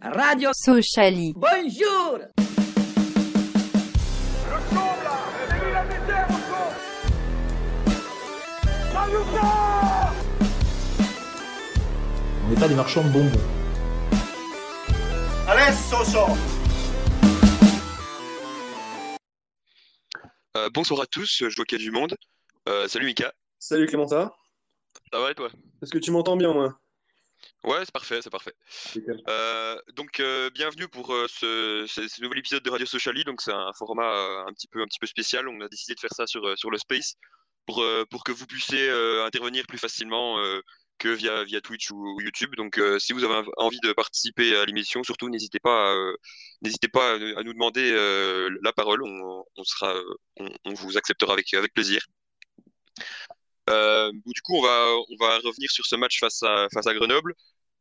Radio Sociali. Bonjour On n'est pas des marchands de bonbons. Euh, bonsoir à tous, je vois qu'il y a du monde. Euh, salut Mika, Salut Clément, ça va? Ça va et toi? Est-ce que tu m'entends bien, moi? Ouais, c'est parfait, c'est parfait. Euh, donc euh, bienvenue pour euh, ce, ce- ce nouvel épisode de Radio Socially. Donc c'est un format un petit peu un petit peu spécial. On a décidé de faire ça sur sur le Space pour pour que vous puissiez intervenir plus facilement que via via Twitch ou, ou YouTube. Donc si vous avez env- envie de participer à l'émission, surtout n'hésitez pas à, n'hésitez pas à, à nous demander la parole. On, on sera on, on vous acceptera avec avec plaisir. Euh, du coup, on va, on va revenir sur ce match face à, face à Grenoble.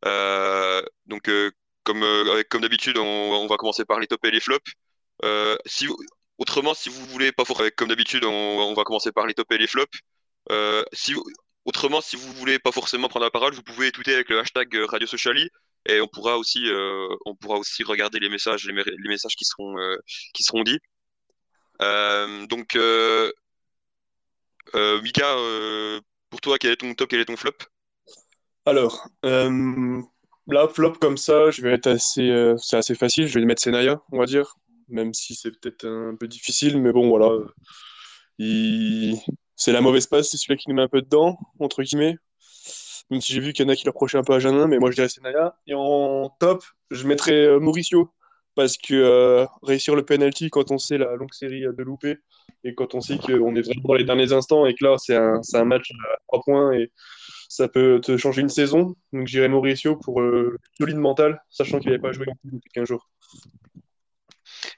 Euh, donc, euh, comme, euh, comme d'habitude, on, on va commencer par les tops et les flops. Euh, si, autrement, si vous voulez, pas forcément, comme d'habitude, on, on va commencer par les tops et les flops. Euh, si, autrement, si vous voulez pas forcément prendre la parole, vous pouvez tweeter avec le hashtag Radio Sociali et on pourra aussi, on pourra aussi regarder les messages, les, les messages qui seront, qui seront dits. Donc, Mika, euh, pour toi, quel est ton top, quel est ton flop? Alors, euh, là, flop comme ça, je vais être assez, euh, c'est assez facile. Je vais mettre Senaya, on va dire, même si c'est peut-être un peu difficile, mais bon, voilà. euh, Il... C'est la mauvaise passe, c'est celui qui nous met un peu dedans, entre guillemets. Même si j'ai vu qu'il y en a qui le reprochaient un peu à Janin, mais moi je dirais Senaya. Et en top, je mettrais euh, Mauricio, parce que euh, réussir le penalty quand on sait la longue série de loupés, et quand on sait qu'on est vraiment dans les derniers instants, et que là, c'est un, match à trois points, et ça peut te changer une saison. Donc j'irai Mauricio pour euh, solide mental, sachant qu'il n'avait pas joué depuis 15 jours.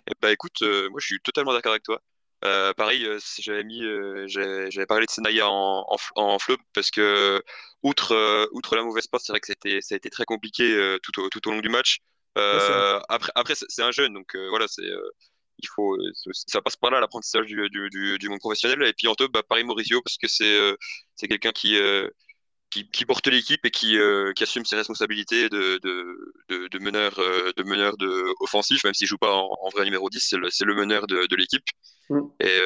Eh ben, écoute, euh, moi je suis totalement d'accord avec toi. Euh, pareil, euh, j'avais mis, euh, j'avais parlé de Senaya en, flop parce que outre, euh, la mauvaise passe, c'est vrai que ça a été très compliqué euh, tout au long du match. Euh, après, après c'est un jeune, donc euh, voilà, c'est, euh, il faut, ça passe par là l'apprentissage du, du, du, du monde professionnel. Et puis en top, bah, pareil Mauricio parce que c'est, c'est quelqu'un qui, qui, qui porte l'équipe et qui, qui assume ses responsabilités de, de, de, de meneur, de meneur de offensif, même s'il joue pas en, en vrai numéro 10, c'est le, meneur de, de l'équipe. Mm. Et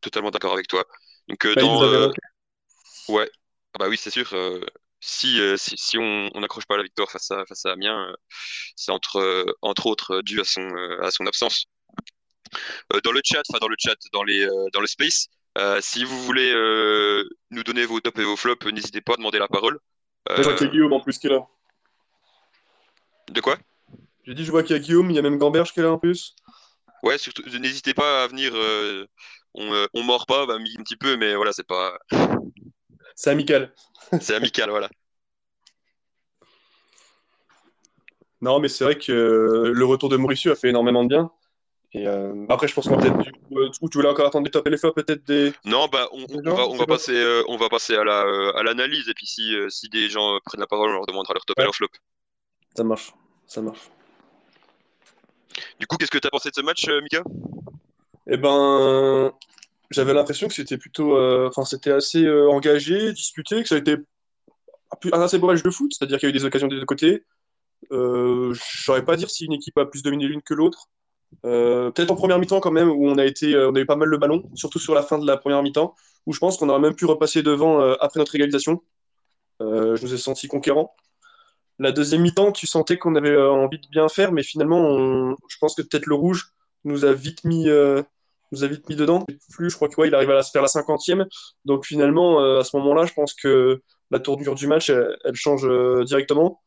totalement d'accord avec toi. Donc Bah, dans ouais, ah bah oui, c'est sûr. euh, si, euh, si si on n'accroche pas la victoire face à face à Amiens, euh, c'est entre euh, entre autres dû à son à son absence. Dans le chat, enfin dans le chat, dans les dans le space, si vous voulez nous donner vos tops et vos flops, n'hésitez pas à demander la parole. Je vois qu'il y a Guillaume en plus qui est là. de quoi? J'ai dit, je vois qu'il y a Guillaume, il y a même Gamberge qui est là en plus. Ouais, surtout, n'hésitez pas à venir. euh, on, euh, on mord pas, bah, un petit peu, mais voilà, c'est pas, C'est amical. c'est amical, voilà. Non, mais c'est vrai que euh, le retour de Mauricio a fait énormément de bien. Et euh, après, je pense qu'on va peut-être. Du coup, euh, du coup, tu voulais encore attendre des top flops, peut-être des. Non, bah, on, on des gens, va, on passer, euh, on va passer à la, euh, à l'analyse, et puis si, euh, si des gens euh, prennent la parole, on leur demandera leur top et leur flop. ça marche. Ça marche. Du coup, qu'est-ce que tu as pensé de ce match, euh, Mika? Eh ben, j'avais l'impression que c'était plutôt. euh, Enfin, c'était assez euh, engagé, disputé, que ça a été un assez beau match de foot, c'est-à-dire qu'il y a eu des occasions des deux côtés. Euh, je saurais pas dire si une équipe a plus dominé l'une que l'autre. Euh, peut-être en première mi-temps quand même, où on a été, on a eu pas mal le ballon, surtout sur la fin de la première mi-temps, où je pense qu'on aurait même pu repasser devant après notre égalisation. Je nous ai senti conquérants. La deuxième mi-temps, tu sentais qu'on avait envie de bien faire, mais finalement, je pense que peut-être le rouge nous a vite mis, nous a vite mis dedans. Plus, je crois que ouais, il arrive à se faire la cinquantième. Donc finalement, euh, à ce moment-là, je pense que la tournure du match, elle, change euh, directement.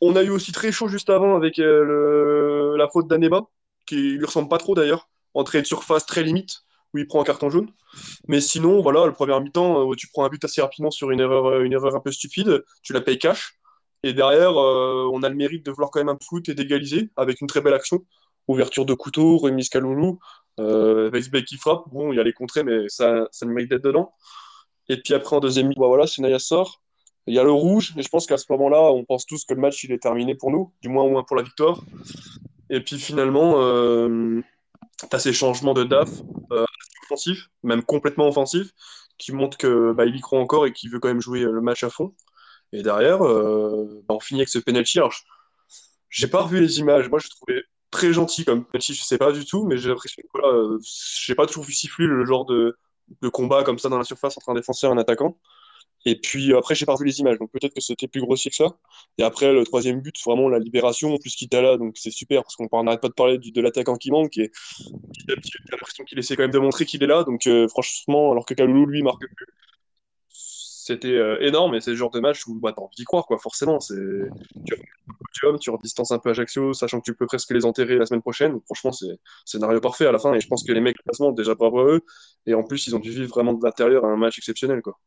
On a eu aussi très chaud juste avant avec euh, la faute d'Aneba, qui lui ressemble pas trop d'ailleurs. Entrée de surface très limite, où il prend un carton jaune. Mais sinon, voilà, le premier mi-temps, tu prends un but assez rapidement sur une erreur, une erreur un peu stupide, tu la payes cash. Et derrière, on a le mérite de vouloir quand même un foot et d'égaliser avec une très belle action. Ouverture de couteau, remise Kaloulou, euh, qui frappe. Bon, il y a les contrées, mais ça, ça le mérite d'être dedans. Et puis après, en deuxième mi-temps, bah voilà, Senaya sort. Il y a le rouge, et je pense qu'à ce moment-là, on pense tous que le match il est terminé pour nous, du moins au moins pour la victoire. Et puis finalement, euh, tu as ces changements de DAF euh, offensifs, même complètement offensifs, qui montrent que bah, y croit encore et qu'il veut quand même jouer le match à fond. Et derrière, euh, bah, on finit avec ce penalty. Alors, j'ai pas revu les images. Moi, je trouvais très gentil comme petit, je sais pas du tout, mais j'ai l'impression que voilà, euh, j'ai pas toujours vu siffler le genre de, de combat comme ça dans la surface entre un défenseur et un attaquant. Et puis après, j'ai pas revu les images, donc peut-être que c'était plus grossier que ça. Et après, le troisième but, vraiment la libération, en plus là donc c'est super parce qu'on n'arrête pas de parler de l'attaquant qui manque et j'ai l'impression qu'il essaie quand même de montrer qu'il est là. Donc euh, franchement, alors que Kaloulou lui marque plus, c'était euh, énorme et c'est le genre de match où bah, t'as envie d'y croire, quoi, forcément. C'est... Tu podium, tu redistances un peu Ajaccio, sachant que tu peux presque les enterrer la semaine prochaine. Franchement, c'est scénario parfait à la fin et je pense que les mecs, classement, déjà bravo à eux. Et en plus, ils ont dû vivre vraiment de l'intérieur un match exceptionnel, quoi.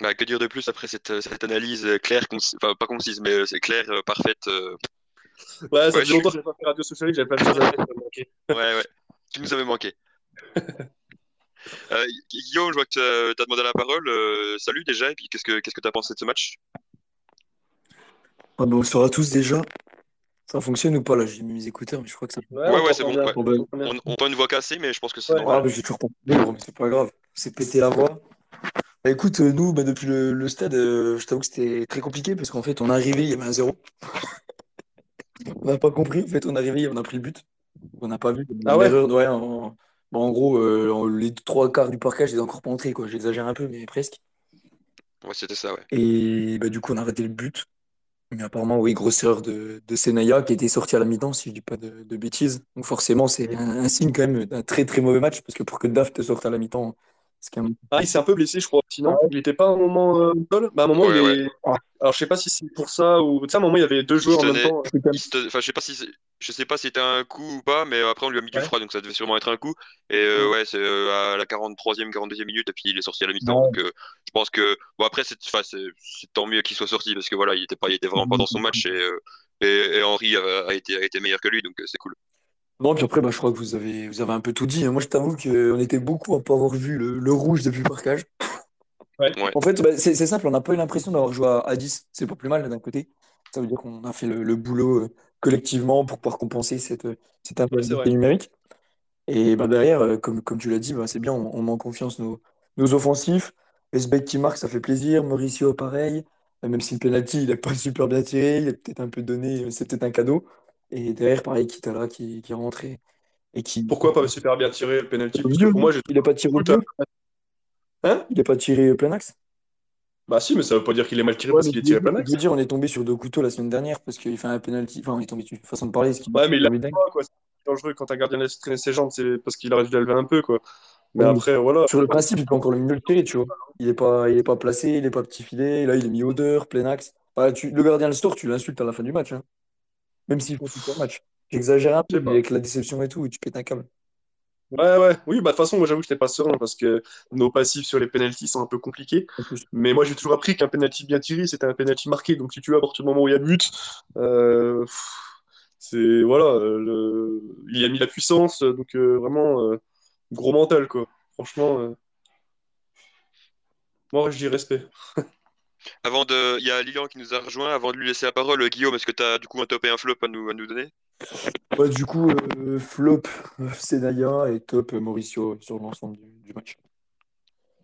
Bah, que dire de plus après cette, cette analyse claire, enfin pas concise, mais euh, c'est clair, euh, parfaite. Ouais, ça fait longtemps que j'ai pas fait Radio Socialiste, j'avais pas de choses à faire. ouais, ouais, tu nous avais manqué. Euh, Guillaume, je vois que tu as, demandé la parole. Euh, salut déjà, et puis qu'est-ce que qu'est-ce que tu as pensé de ce match? Ah, bonsoir à tous déjà. Ça fonctionne ou pas là J'ai mis mes écouteurs, mais je crois que ça. Ouais, ouais, c'est bon. On, entend une voix cassée, mais je pense que c'est normal. Ah, mais j'ai toujours pas mais c'est pas grave. C'est pété la voix. Bah, écoute, euh, nous, bah, depuis le, stade, je t'avoue que c'était très compliqué parce qu'en fait, on est arrivé, il y avait un zéro. on n'a pas compris. En fait, on est arrivé, on a pris le but. On n'a pas vu. Ah ouais, ouais en gros, euh, les trois quarts du parcage, ils encore pas entré, quoi. J'exagère un peu, mais presque. Ouais, c'était ça, ouais. Et bah, du coup, on a arrêté le but. Mais apparemment, oui, grosse erreur de, de Senaya qui était sorti à la mi-temps, si je dis pas de, bêtises. Donc forcément, c'est un, signe quand même d'un très très mauvais match, parce que pour que Daf te sorte à la mi-temps, ah, il s'est un peu blessé, je crois. Sinon, il n'était pas à un moment euh, bah, à un moment, il est... Ah. Alors, je sais pas si c'est pour ça ou. Tu sais, à un moment, il y avait deux joueurs en même temps. Enfin, je sais pas si je sais pas si c'était un coup ou pas, mais après, on lui a mis du froid, donc ça devait sûrement être un coup. Et euh, ouais, c'est euh, à la 43e, 42e minute, et puis il est sorti à la mi-temps. Donc, je pense que. Bon, après, c'est tant mieux qu'il soit sorti, parce que voilà, il était, pas, il était vraiment pas dans son match, et, et, Henry a, été, a été meilleur que lui, donc c'est cool. Non, puis après, bah, je crois que vous avez, vous avez un peu tout dit. Moi, je t'avoue qu'on était beaucoup à pas avoir vu le, rouge depuis le marquage. En fait, bah, c'est simple, on n'a pas eu l'impression d'avoir joué à, 10. C'est pas plus mal d'un côté. Ça veut dire qu'on a fait le, boulot euh, collectivement pour pouvoir compenser cette, cette numérique. Et bah, derrière, euh, comme, comme tu l'as dit, bah, c'est bien, on, met en confiance nos, nos offensifs. Esbeck qui marque, ça fait plaisir. Mauricio, pareil. Même si le penalty, il n'a pas super bien tiré, il a peut-être un peu donné, c'est peut-être un cadeau. Et derrière, pareil, Kitala qui, qui est rentré. Et qui... Pourquoi pas super bien tiré le penalty? Moi, Il n'a pas tiré au Hein? Il n'a pas tiré plein axe? Bah si, mais ça veut pas dire qu'il est mal tiré parce qu'il est tiré plein axe. Je veux dire, on est tombé sur deux couteaux la semaine dernière parce qu'il fait un penalty. Enfin, on est tombé dessus. Façon de parler. Ce qui ouais, mais il a pas, quoi. C'est dangereux quand un gardien laisse traîner ses jambes, c'est parce qu'il aurait dû lever un peu, quoi. Mais après, voilà. Sur le principe, il peut encore le mieux le tirer, tu vois. Il n'est pas, il est pas placé, il n'est pas petit filet. Là, il est mis odeur, plein axe. Bah, tu... Le gardien le store, tu l'insultes à la fin du match. Hein. Même s'il faut tout le match. J'exagère un peu, mais avec la déception et tout, tu pètes un câble. Ouais, ouais, oui, bah de toute façon, moi j'avoue que j'étais pas serein parce que nos passifs sur les penalties sont un peu compliqués. Mais moi j'ai toujours appris qu'un penalty bien tiré, c'était un penalty marqué. Donc si tu veux, à partir du moment où il y a but, euh, c'est voilà, le... il a mis la puissance, donc euh, vraiment euh, gros mental quoi. Franchement, moi je dis respect. Avant de, il y a Lilian qui nous a rejoint. Avant de lui laisser la parole, Guillaume, est-ce que tu as du coup un top et un flop à nous, à nous donner? Ouais, du coup, euh, flop Senaya et top Mauricio sur l'ensemble du, match.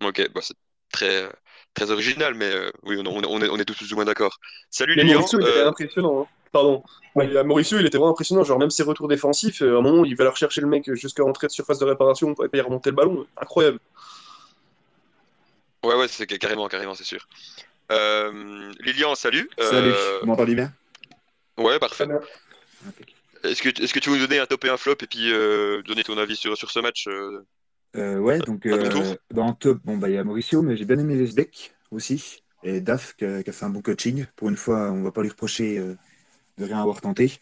Ok, bah c'est très, très original, mais euh, oui, on, on, est, on est tous plus ou moins d'accord. Salut Lilian. Mauricio, il était euh, impressionnant. Hein. Pardon. Mauricio, il était vraiment impressionnant. Genre, même ses retours défensifs, à un moment, il va aller chercher le mec jusqu'à l'entrée de surface de réparation pour y remonter le ballon. Incroyable. Ouais, ouais, c'est carrément, carrément, c'est sûr. Euh, Lilian, salut. Salut, euh, vous m'entendez bien Ouais, parfait. Est-ce que, est que tu veux nous donner un top et un flop et puis euh, donner ton avis sur, sur ce match Ouais, donc dans le top, bon, bah, il y a Mauricio, mais j'ai bien aimé Lesbeck aussi. Et Daf qui a, fait un bon coaching. Pour une fois, on ne va pas lui reprocher de rien avoir tenté.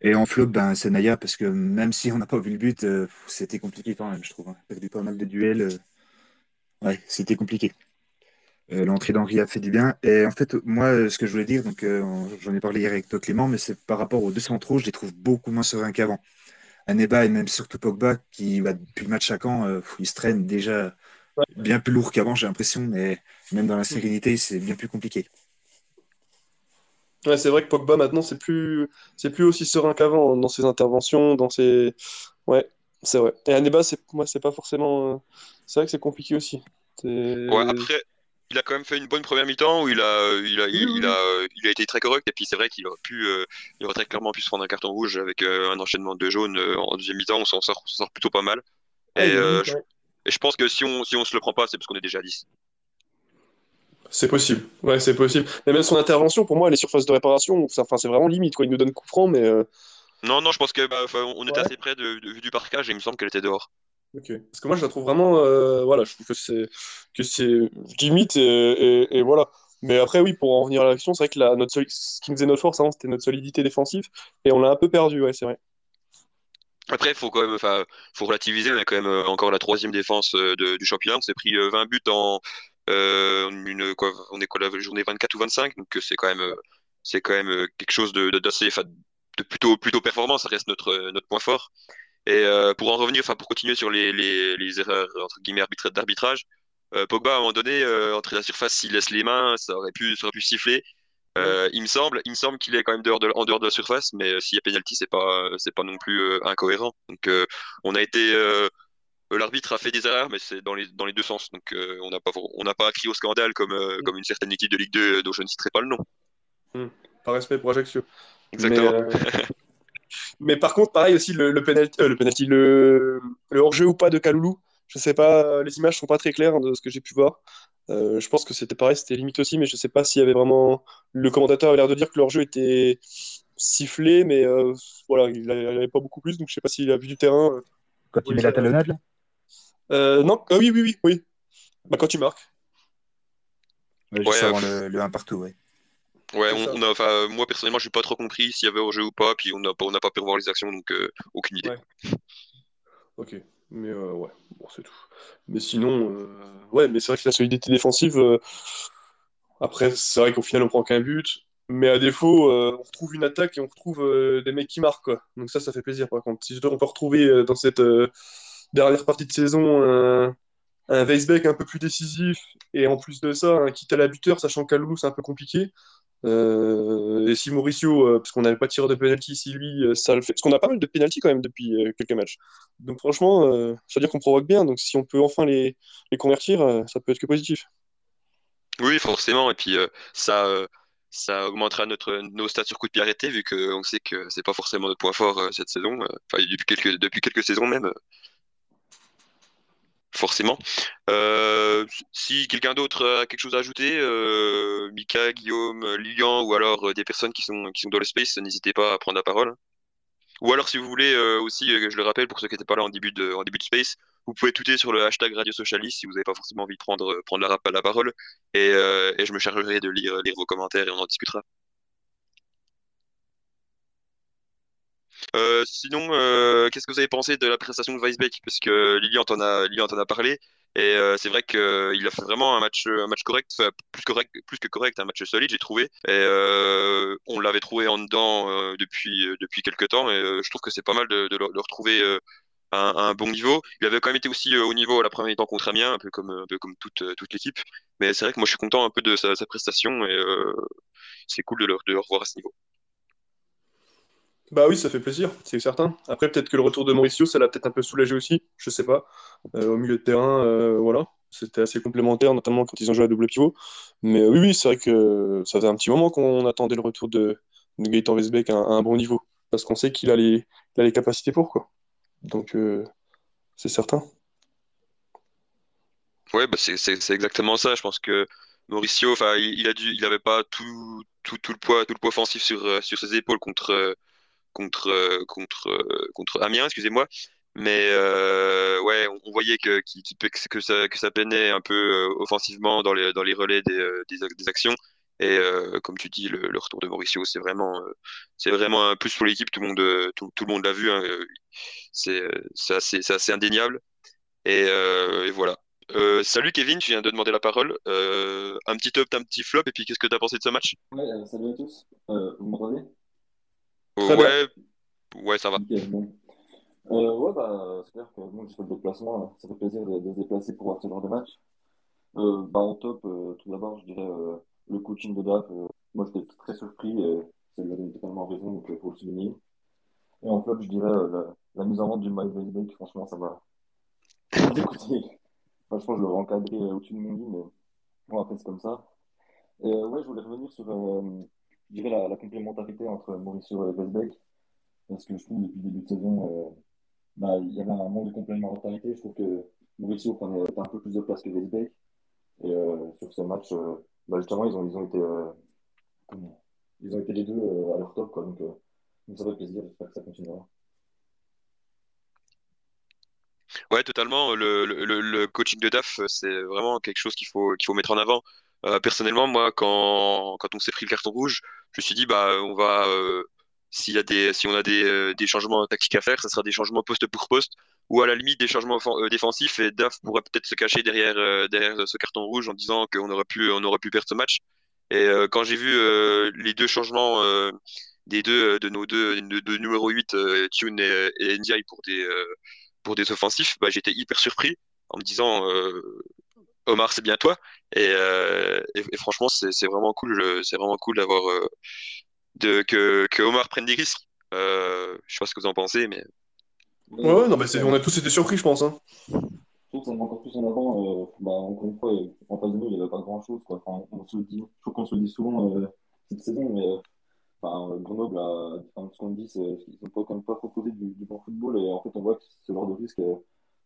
Et en flop, ben, c'est Naya, parce que même si on n'a pas vu le but, c'était compliqué quand même, je trouve. On hein. a perdu pas mal de duels. ouais, c'était compliqué. Euh, l'entrée d'Henri a fait du bien. Et en fait, moi, ce que je voulais dire, donc euh, j'en ai parlé hier avec toi Clément, mais c'est par rapport aux deux centraux, je les trouve beaucoup moins sereins qu'avant. Aneba et même surtout Pogba, qui va depuis le match à Caen, euh, il se traîne déjà bien plus lourd qu'avant, j'ai l'impression, mais même dans la sérénité, c'est bien plus compliqué. Ouais, c'est vrai que Pogba maintenant, c'est plus, c'est plus aussi serein qu'avant dans ses interventions, dans ses. Ouais, c'est vrai. Et Aneba, c'est moi, c'est pas forcément. C'est vrai que c'est compliqué aussi. Ouais, après, il a quand même fait une bonne première mi-temps où il a, il a, il, a, il a été très correct. Et puis c'est vrai qu'il aurait pu, il aurait très clairement pu se prendre un carton rouge avec un enchaînement de jaunes en deuxième mi-temps. On s'en sort, sort, plutôt pas mal. Et, je, et, je, pense que si on, si on se le prend pas, c'est parce qu'on est déjà à 10. C'est possible, ouais, c'est possible. Mais même son intervention, pour moi, les surfaces de réparation, enfin, c'est vraiment limite. Quoi. Il nous donne coup franc, mais. Euh, non, non, je pense que bah, on était assez près de, du parcage et il me semble qu'elle était dehors. Ok. Parce que moi, je la trouve vraiment. Euh, voilà, je trouve que c'est que c'est limite et, voilà. Mais après, oui, pour en revenir à l'action, c'est vrai que notre ce qui nous faisait notre force avant, c'était notre solidité défensive et on l'a un peu perdu, ouais, c'est vrai. Après, faut quand même, faut relativiser. On a quand même euh, encore la troisième défense du championnat. On s'est pris 20 buts en, euh, une, on est quoi la journée 24 ou 25, donc euh, c'est quand même, euh, c'est quand même quelque chose de, d'assez, plutôt, plutôt performant. Ça reste notre, notre point fort. Et pour en revenir, enfin pour continuer sur les, les, les erreurs entre guillemets d'arbitrage, Pogba à un moment donné, entre la surface, s'il laisse les mains, ça aurait pu, ça aurait pu siffler. il me semble, il me semble qu'il est quand même dehors de, en dehors de la surface, mais s'il y a penalty, c'est pas, c'est pas non plus incohérent. Donc on a été euh, l'arbitre a fait des erreurs, mais c'est dans les, dans les deux sens. Donc euh, on n'a pas, on n'a pas crié au scandale comme, euh, mm. comme une certaine équipe de Ligue 2 dont je ne citerai pas le nom. Mm. Par respect pour Ajaccio. Exactement. Mais, par contre, pareil aussi, le, le penalty, le, penalty le, le hors-jeu ou pas de Kaloulou, je sais pas, les images sont pas très claires de ce que j'ai pu voir. je pense que c'était pareil, c'était limite aussi, mais je sais pas s'il y avait vraiment. Le commentateur avait l'air de dire que le hors-jeu était sifflé, mais voilà, il avait pas beaucoup plus, donc je sais pas s'il a vu du terrain. Quand il met la talonnade, là euh, non, ah oui, oui, oui, oui. Bah, quand tu marques. Ouais, juste avant le, le 1 partout, ouais. Ouais, on, a, moi personnellement, je n'ai pas trop compris s'il y avait au jeu ou pas, puis on n'a on pas pu revoir les actions, donc euh, aucune idée. Ok, mais euh, ouais, bon, c'est tout. Mais sinon, ouais, mais c'est vrai que la solidité défensive, après, c'est vrai qu'au final, on prend qu'un but, mais à défaut, on retrouve une attaque et on retrouve des mecs qui marquent, quoi. Donc ça, ça fait plaisir, par contre. Si on peut retrouver dans cette dernière partie de saison un, un Weisbeck un peu plus décisif et en plus de ça un quitte à la buteur sachant qu'à c'est un peu compliqué euh, et si Mauricio euh, parce qu'on n'avait pas tireur de penalty si lui euh, ça le fait parce qu'on a pas mal de penalty quand même depuis quelques matchs. Donc franchement ça veut dire qu'on provoque bien. Donc si on peut enfin les, les convertir ça peut être que positif. Oui forcément. Et puis ça ça augmentera notre, nos stats sur coup de pied arrêté, vu qu'on sait que c'est pas forcément notre point fort cette saison, enfin depuis quelques, depuis quelques saisons même forcément. Euh, si quelqu'un d'autre a quelque chose à ajouter, euh, Mika, Guillaume, Lilian, ou alors euh, des personnes qui sont, dans le space, n'hésitez pas à prendre la parole. Ou alors, si vous voulez aussi, je le rappelle pour ceux qui n'étaient pas là en début de, space, vous pouvez tweeter sur le hashtag Radio Socialiste si vous n'avez pas forcément envie de prendre, la, parole. Et, et, je me chargerai de lire, lire vos commentaires et on en discutera. Euh, sinon, euh, qu'est-ce que vous avez pensé de la prestation de Weisbeck? Parce que Lilian en a, Lilian a parlé. Et euh, c'est vrai qu'il a fait vraiment un match, un match correct, plus correct, plus que correct, un match solide, j'ai trouvé. On l'avait trouvé en dedans depuis depuis quelques temps, et je trouve que c'est pas mal de, le, retrouver à un, bon niveau. Il avait quand même été aussi au niveau à la première mi-temps contre Amiens, un peu comme comme toute toute l'équipe. Mais c'est vrai que moi je suis content un peu de sa, prestation et c'est cool de le, de le revoir à ce niveau. Bah oui, ça fait plaisir, c'est certain. Après, peut-être que le retour de Mauricio, ça l'a peut-être un peu soulagé aussi, je sais pas. Euh, au milieu de terrain, euh, voilà, c'était assez complémentaire, notamment quand ils ont joué à double pivot. Mais euh, oui, oui, c'est vrai que ça faisait un petit moment qu'on attendait le retour de, de Gaëtan Westbeck à, un bon niveau, parce qu'on sait qu'il a, les, a les capacités pour, quoi. Donc, c'est certain. Ouais, bah c'est exactement ça. Je pense que Mauricio, il, dû, il avait pas tout, tout, tout, le poids, tout le poids offensif sur, sur ses épaules contre contre euh, contre euh, contre Amiens, excusez-moi. Mais euh, ouais, on, voyait que, que, ça, que ça peinait un peu offensivement dans les, dans les relais des, des, actions. Et comme tu dis, le, retour de Mauricio, c'est vraiment, c'est vraiment un plus pour l'équipe. Tout le monde, tout, tout le monde l'a vu. Hein. C'est, assez, assez, indéniable. Et, voilà. salut Kevin, tu viens de demander la parole. un petit top, un petit flop, et puis qu'est-ce que tu as pensé de ce match? Ouais, salut à tous. vous m'entendez ouais, ouais, ça va. Euh, ouais, bah, c'est clair que moi, je fais le déplacement. Ça fait plaisir de, se déplacer pour voir ce genre de match. Euh, bah, en top, euh, tout d'abord, je dirais le coaching de DAF. moi, j'étais très surpris et ça lui a donné totalement raison, donc il faut le souligner. Et en flop, je dirais la, mise en vente du My Baseball, franchement, ça va. Écoutez, franchement, je l'aurais encadré au-dessus de mon lit, mais on va faire comme ça. Et, ouais, je voulais revenir sur je dirais la, complémentarité entre Mauricio et Westbeck. Parce que je trouve depuis le début de saison, bah, il y avait un manque de complémentarité. Je trouve que Mauricio prenait un peu plus de place que Westbeck. Et sur ce match, bah, justement, ils ont, été les deux euh, à leur top. Donc, euh, ça fait plaisir, j'espère que ça continuera. Ouais, totalement. Le, coaching de DAF, c'est vraiment quelque chose qu'il faut mettre en avant. Euh, personnellement, moi, quand, quand on s'est pris le carton rouge, je me suis dit, bah, on va, s'il y a des, si on a des, des, changements tactiques à faire, ça sera des changements poste pour poste, ou à la limite des changements défensifs, et DAF pourrait peut-être se cacher derrière, derrière ce carton rouge en disant qu'on aurait pu, on pu perdre ce match. Et euh, quand j'ai vu euh, les deux changements euh, des deux de nos deux de, numéro 8 Tune et, et pour des pour des offensifs, bah, j'étais hyper surpris en me disant Omar c'est bien toi et, et, franchement c'est vraiment cool c'est vraiment cool d'avoir de que, que Omar prenne des risques je sais pas ce que vous en pensez mais ouais, non mais on a tous été surpris je pense hein je trouve que ça met encore plus en avant, euh, bah, encore une fois, en face de nous, il n'y avait pas grand chose. Quoi. Enfin, on se le dit, je trouve qu'on se le dit souvent euh, cette saison, mais euh, enfin, Grenoble, a, enfin, ce qu'on dit, c'est qu'ils n'ont pas, quand même pas proposé du, du, bon football. Et en fait, on voit que ce genre de risque,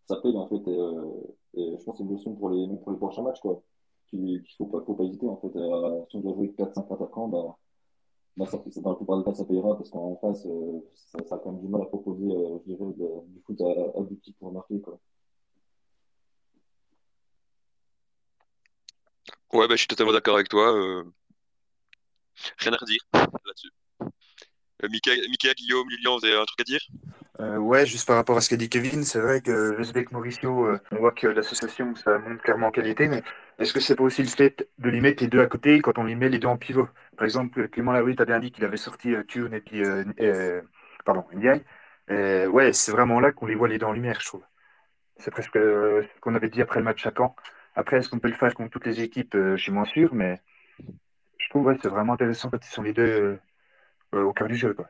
ça paye en fait. Et, et, je pense que c'est une leçon pour les, pour les prochains matchs. Quoi. Qu'il faut pas, faut pas hésiter. En fait, si on doit jouer 4-5 attaquants, bah, bah, dans la plupart des cas, ça payera parce qu'en face, ça, ça, a quand même du mal à proposer, je dirais, du foot à, à, pour marquer. Quoi. Ouais, bah, je suis totalement d'accord avec toi. Euh, rien à redire là-dessus. Euh, Guillaume, Lilian, vous avez un truc à dire? Euh, Ouais, juste par rapport à ce qu'a dit Kevin, c'est vrai que Vesbeck Mauricio, on voit que l'association, ça monte clairement en qualité, mais est-ce que c'est pas aussi le fait de les mettre les deux à côté quand on les met les deux en pivot? Par exemple, Clément Laoui a bien dit qu'il avait sorti Tune et puis. pardon, Ndiaye. ouais, c'est vraiment là qu'on les voit les deux en lumière, je trouve. C'est presque ce qu'on avait dit après le match à Caen. Après, est-ce qu'on peut le faire contre toutes les équipes? Euh, Je suis moins sûr, mais je trouve que c'est vraiment intéressant quand ils sont les deux euh, euh, au cœur du jeu. Quoi.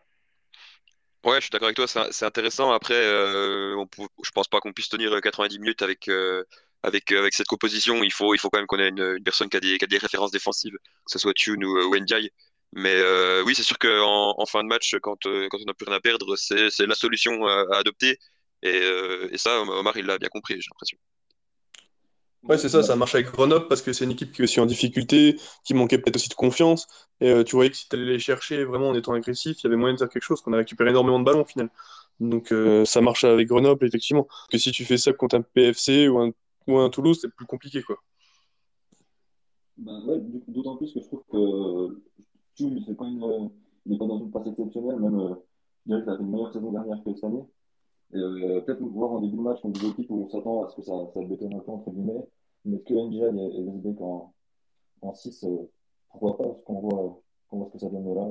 Ouais, je suis d'accord avec toi, c'est intéressant. Après, on je pense pas qu'on puisse tenir 90 minutes avec, avec, avec cette composition. Il faut, il faut quand même qu'on ait une, personne qui a, des, références défensives, que ce soit Tune ou, ou Mais oui, c'est sûr qu'en en fin de match, quand, quand on n'a plus rien à perdre, c'est la solution à, adopter. Et, ça, Omar, il l'a bien compris, j'ai l'impression. Ouais, c'est ça, ça marche avec Grenoble parce que c'est une équipe qui est aussi en difficulté, qui manquait peut-être aussi de confiance. Et euh, tu voyais que si tu allais les chercher vraiment en étant agressif, il y avait moyen de faire quelque chose, qu'on a récupéré énormément de ballons au final. Donc euh, ça marche avec Grenoble, effectivement. Que si tu fais ça contre un PFC ou un, ou un Toulouse, c'est plus compliqué. quoi. Ben, ouais, D'autant plus que je trouve que Tulle, n'est pas, pas dans une passe exceptionnelle, même euh, je dirais qu'il a fait une meilleure saison dernière que cette année. Euh, peut-être voir en début de match contre des équipes où on s'attend à ce que ça, ça bétonne un peu, entre guillemets. Mais que NGL et, Lesbeck en, en 6, euh, pourquoi pas, parce qu'on voit, qu'on voit ce que ça donne là,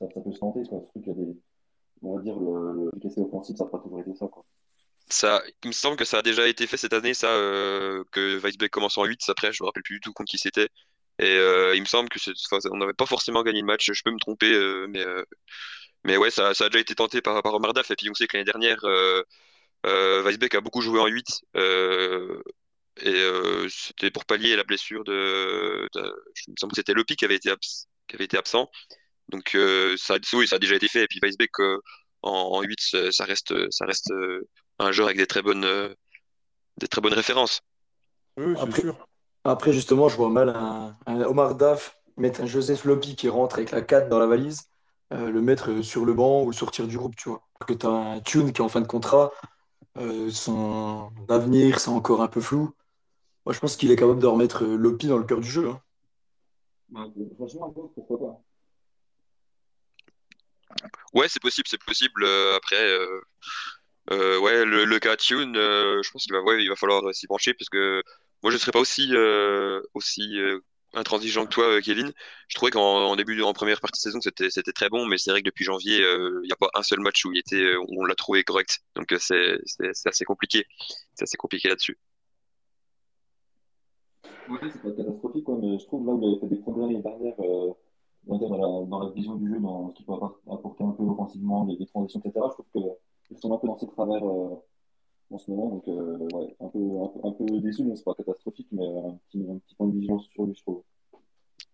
ça, ça peut se tenter. Quoi. Surtout qu'il y a des, on va dire, le, le offensif, ça n'a pas toujours été ça. Quoi. Ça, il me semble que ça a déjà été fait cette année, ça, euh, que Weisbeck commence en 8. Après, je me rappelle plus du tout contre qui c'était. Et euh, il me semble que on n'avait pas forcément gagné le match. Je peux me tromper, euh, mais mais ouais, ça, ça, a déjà été tenté par, par Omar Daf. Et puis on sait que l'année dernière, euh, euh, Weisbeck a beaucoup joué en 8. Euh, et euh, c'était pour pallier la blessure de. de je me semble que c'était Lopi qui avait été, qui avait été absent. Donc euh, ça, oui, ça a déjà été fait. Et puis Weisbeck en, en, 8, ça reste, ça reste un joueur avec des très bonnes, des très bonnes références. Oui, après, sûr. après, justement, je vois mal un, un Omar Daf mettre un Joseph Lopi qui rentre avec la 4 dans la valise euh, le mettre sur le banc ou le sortir du groupe, tu vois. Que tu as un Tune qui est en fin de contrat, euh, son avenir, c'est encore un peu flou. Moi, je pense qu'il est capable de remettre euh, Lopi dans le cœur du jeu. Hein. Bah, franchement, pourquoi pas Ouais, c'est possible, c'est possible. après, ouais, le, cas Tune, je pense qu'il va, ouais, il va falloir s'y brancher parce que moi, je ne serais pas aussi, aussi intransigeant que toi, euh, Kevin. Je trouvais qu'en début, en première partie de saison, c'était c'était très bon, mais c'est vrai que depuis janvier, euh, il n'y a pas un seul match où il était, euh, on l'a trouvé correct. Donc c'est assez compliqué, c'est assez compliqué là-dessus. Oui, c'est pas catastrophique, quoi, mais je trouve là où il avait fait des progrès l'année dernière, euh, dans, la, vision du jeu, dans ce qu'il peut apporter un peu offensivement, les, transitions, etc. Je trouve que ils sont un peu dans ces travers, euh, en ce moment. Donc, ouais, un peu, un, peu, déçu, mais c'est pas catastrophique, mais un petit, un petit point de vigilance sur lui, je trouve.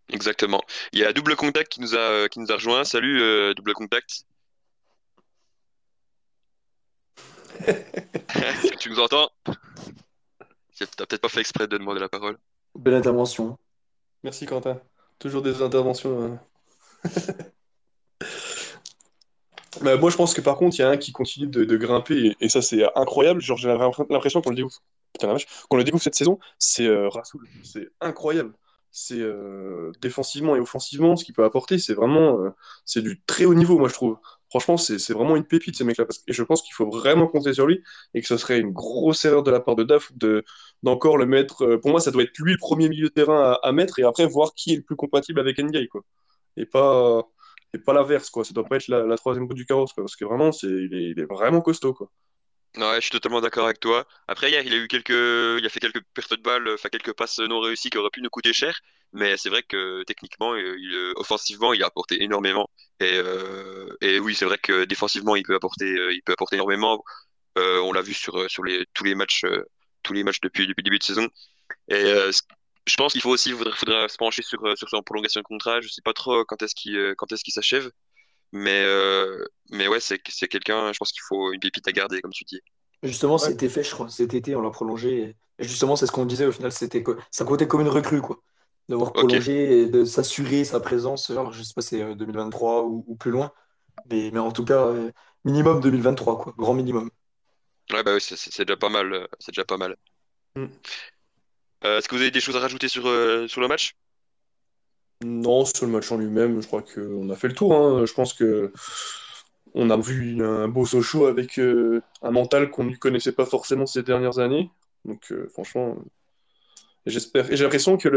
Exactement. Il y a Double Contact qui nous a, qui nous a rejoint. Salut, Double Contact. tu nous entends? T'as peut-être pas fait exprès de demander la parole. Belle intervention. Merci Quentin. Toujours des interventions. Bah, moi, je pense que par contre, il y a un qui continue de, grimper et, ça, c'est incroyable. Genre, j'ai l'impression qu'on le découvre. qu'on le découvre cette saison, c'est euh, Rasoul. C'est incroyable. C'est euh, défensivement et offensivement, ce qu'il peut apporter, c'est vraiment euh, c'est du très haut niveau, moi, je trouve. Franchement, c'est vraiment une pépite, ce mec-là. Et je pense qu'il faut vraiment compter sur lui et que ce serait une grosse erreur de la part de Daf d'encore le mettre. Euh, pour moi, ça doit être lui le premier milieu de terrain à, mettre et après voir qui est le plus compatible avec Ndiaye, quoi. Et pas, et pas l'inverse, quoi. Ça doit pas être la, troisième roue du carrosse. Parce que vraiment, c'est, il, vraiment costaud, quoi. Ouais, je suis totalement d'accord avec toi. Après, hier, il a eu quelques, il a fait quelques pertes de balles, enfin quelques passes non réussies qui auraient pu nous coûter cher. Mais c'est vrai que techniquement, il, offensivement, il a apporté énormément. Et, euh, et oui, c'est vrai que défensivement, il peut apporter, euh, il peut apporter énormément. Euh, on l'a vu sur, sur les, tous les matchs, tous les matchs depuis, depuis le début de saison. Et je pense qu'il faut aussi, faudra, faudra se pencher sur, sur son prolongation de contrat. Je sais pas trop quand est-ce qu'il, quand est-ce qu'il s'achève. Mais, mais ouais, c'est, c'est quelqu'un, je pense qu'il faut une pépite à garder, comme tu dis. Justement, c'était fait, je crois, cet été, on l'a prolongé. Et justement, c'est ce qu'on disait au final, c'était ça comptait comme une recrue, quoi d'avoir prolongé et de s'assurer sa présence. Alors, je sais pas, c'est 2023 euh, ou, plus loin, mais, mais en tout cas, euh, minimum 2023, quoi, grand minimum. Ouais, bah oui, c'est déjà pas mal. Euh, c'est déjà pas mal. Mm. Est-ce que vous avez des choses à rajouter sur, sur le match? Non, sur le match en lui-même, je crois qu'on a fait le tour. Hein. Je pense que on a vu un beau Sochaux avec un mental qu'on ne connaissait pas forcément ces dernières années. Donc, franchement, J'espère. Et j'ai l'impression que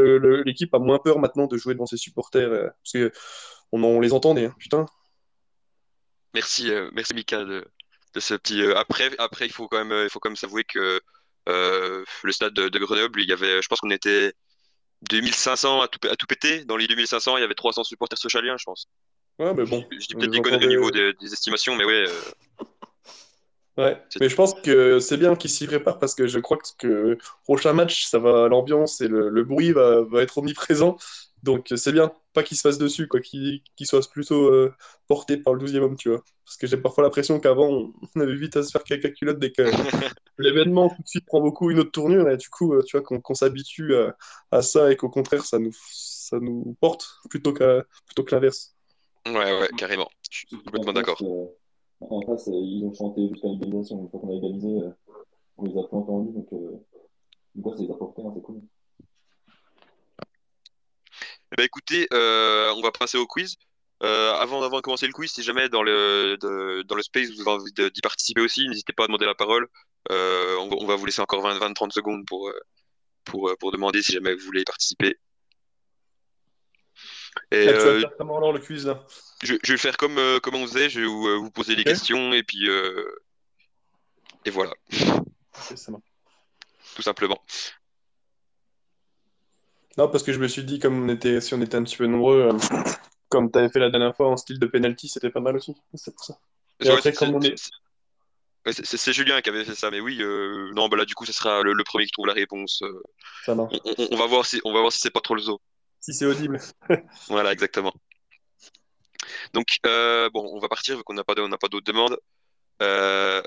l'équipe a moins peur maintenant de jouer devant ses supporters. Euh, parce que on, les entendait, hein, putain. Merci, euh, merci Mika de, ce petit. Euh, après, après, il faut quand même, il faut quand même s'avouer que le stade de, Grenoble, il y avait, je pense qu'on était 2500 à tout, à tout péter. Dans les 2500, il y avait 300 supporters socialiens, je pense. Ouais, mais bon. Je, dis peut-être des conneries au niveau des, estimations, mais ouais. Ouais, mais je pense que c'est bien qu'ils s'y préparent parce que je crois que prochain match, ça va, l'ambiance et le, bruit va, va, être omniprésent. Donc c'est bien, pas qu'ils se fassent dessus, quoi, qu'ils soient plutôt euh, portés par le 12e homme, tu vois. Parce que j'ai parfois l'impression qu'avant, on avait vite à se faire quelques culottes dès que l'événement tout de suite prend beaucoup une autre tournure et du coup, euh, tu vois, qu'on s'habitue à, ça et qu'au contraire, ça nous, ça nous porte plutôt qu'à plutôt que l'inverse. Ouais, ouais, carrément. Je suis complètement d'accord. En face, euh, ils ont chanté jusqu'à l'égalisation. Une fois qu'on a égalisé, euh, on les a plus entendus. Donc, euh, ça les a portés, hein, c'est cool. Eh ben, écoutez, on va passer au quiz. avant, avant de commencer le quiz, si jamais dans le, dans le space vous avez envie d'y participer aussi, n'hésitez pas à demander la parole. On, va vous laisser encore 20-30 secondes pour, pour, pour demander si jamais vous voulez y participer. Et, euh, alors le quiz là je, je, vais le faire comme, euh, comme on faisait, je vais vous, euh, vous poser des questions et puis et voilà. Tout simplement. Non, parce que je me suis dit, comme on était, si on était un petit peu nombreux, comme tu avais fait la dernière fois en style de penalty, c'était pas mal aussi. C'est pour ça. C'est Julien qui avait fait ça, mais oui, non, bah là du coup, ce sera le, premier qui trouve la réponse. ça on, on, va voir si, on va voir si c'est pas trop le zoo si c'est audible. voilà, exactement. Donc, euh, bon, on va partir vu qu'on n'a pas, pas d'autres demandes. Euh,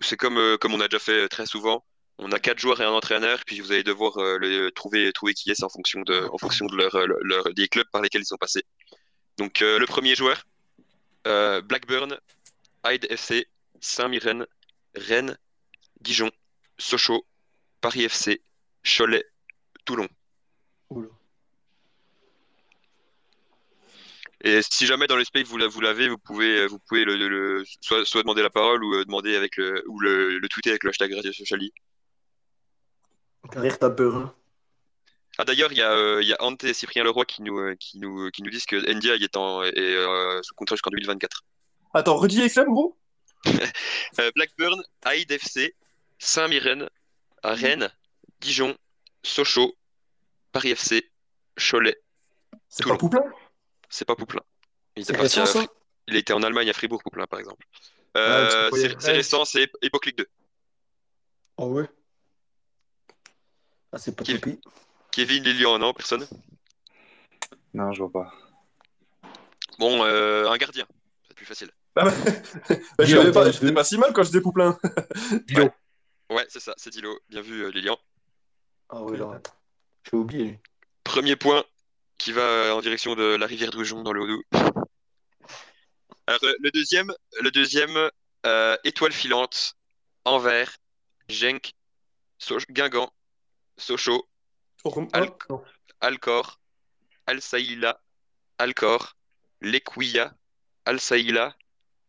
c'est comme, euh, comme on a déjà fait très souvent. On a quatre joueurs et un entraîneur, puis vous allez devoir le, trouver, trouver qui est en fonction de, en fonction de leur, leur, des clubs par lesquels ils sont passés. Donc, le premier joueur, Blackburn, Hyde FC, Saint-Mirren, Rennes, Dijon, Sochaux, Paris FC, Cholet, Toulon. Et si jamais dans l'espace vous, vous l'avez, vous pouvez, vous pouvez le, soit, soit, demander la parole ou euh, demander avec le, ou le, le tweeter avec le hashtag Radio Sociali. Carrière peur. Hein. Ah d'ailleurs, il y, euh, y, a Ante et Cyprien Leroy qui nous, euh, qui nous, qui nous disent que Ndia est, en, est sous contrat jusqu'en 2024. Attends, redis les clubs, gros Blackburn, Hyde FC, Saint-Mirren, Rennes, Dijon, Sochaux, Paris FC, Cholet. C'est pas Poupin c'est pas Pouplin. Il, il était en Allemagne à Fribourg, Pouplin, par exemple. Euh, c'est récent, c'est époque Ligue 2. Oh ouais? Ah, c'est pas Kev... Kevin Lilian, non, personne? Non, je vois pas. Bon, euh, un gardien, c'est plus facile. Ah bah, bah, je pas, j'étais pas si mal quand je découpe plein. Dilo. Ouais, c'est ça, c'est Dilo. Bien vu, euh, Lilian. Ah ouais, là, j'ai oublié. Premier point qui va en direction de la rivière Drujon dans le Haut-Doubs. Alors, euh, le deuxième, le deuxième étoile filante, Anvers, Genk, so Guingamp, Sochaux, Al Alcor, Al Saïla, Alcor, Lequia, Al Saïla,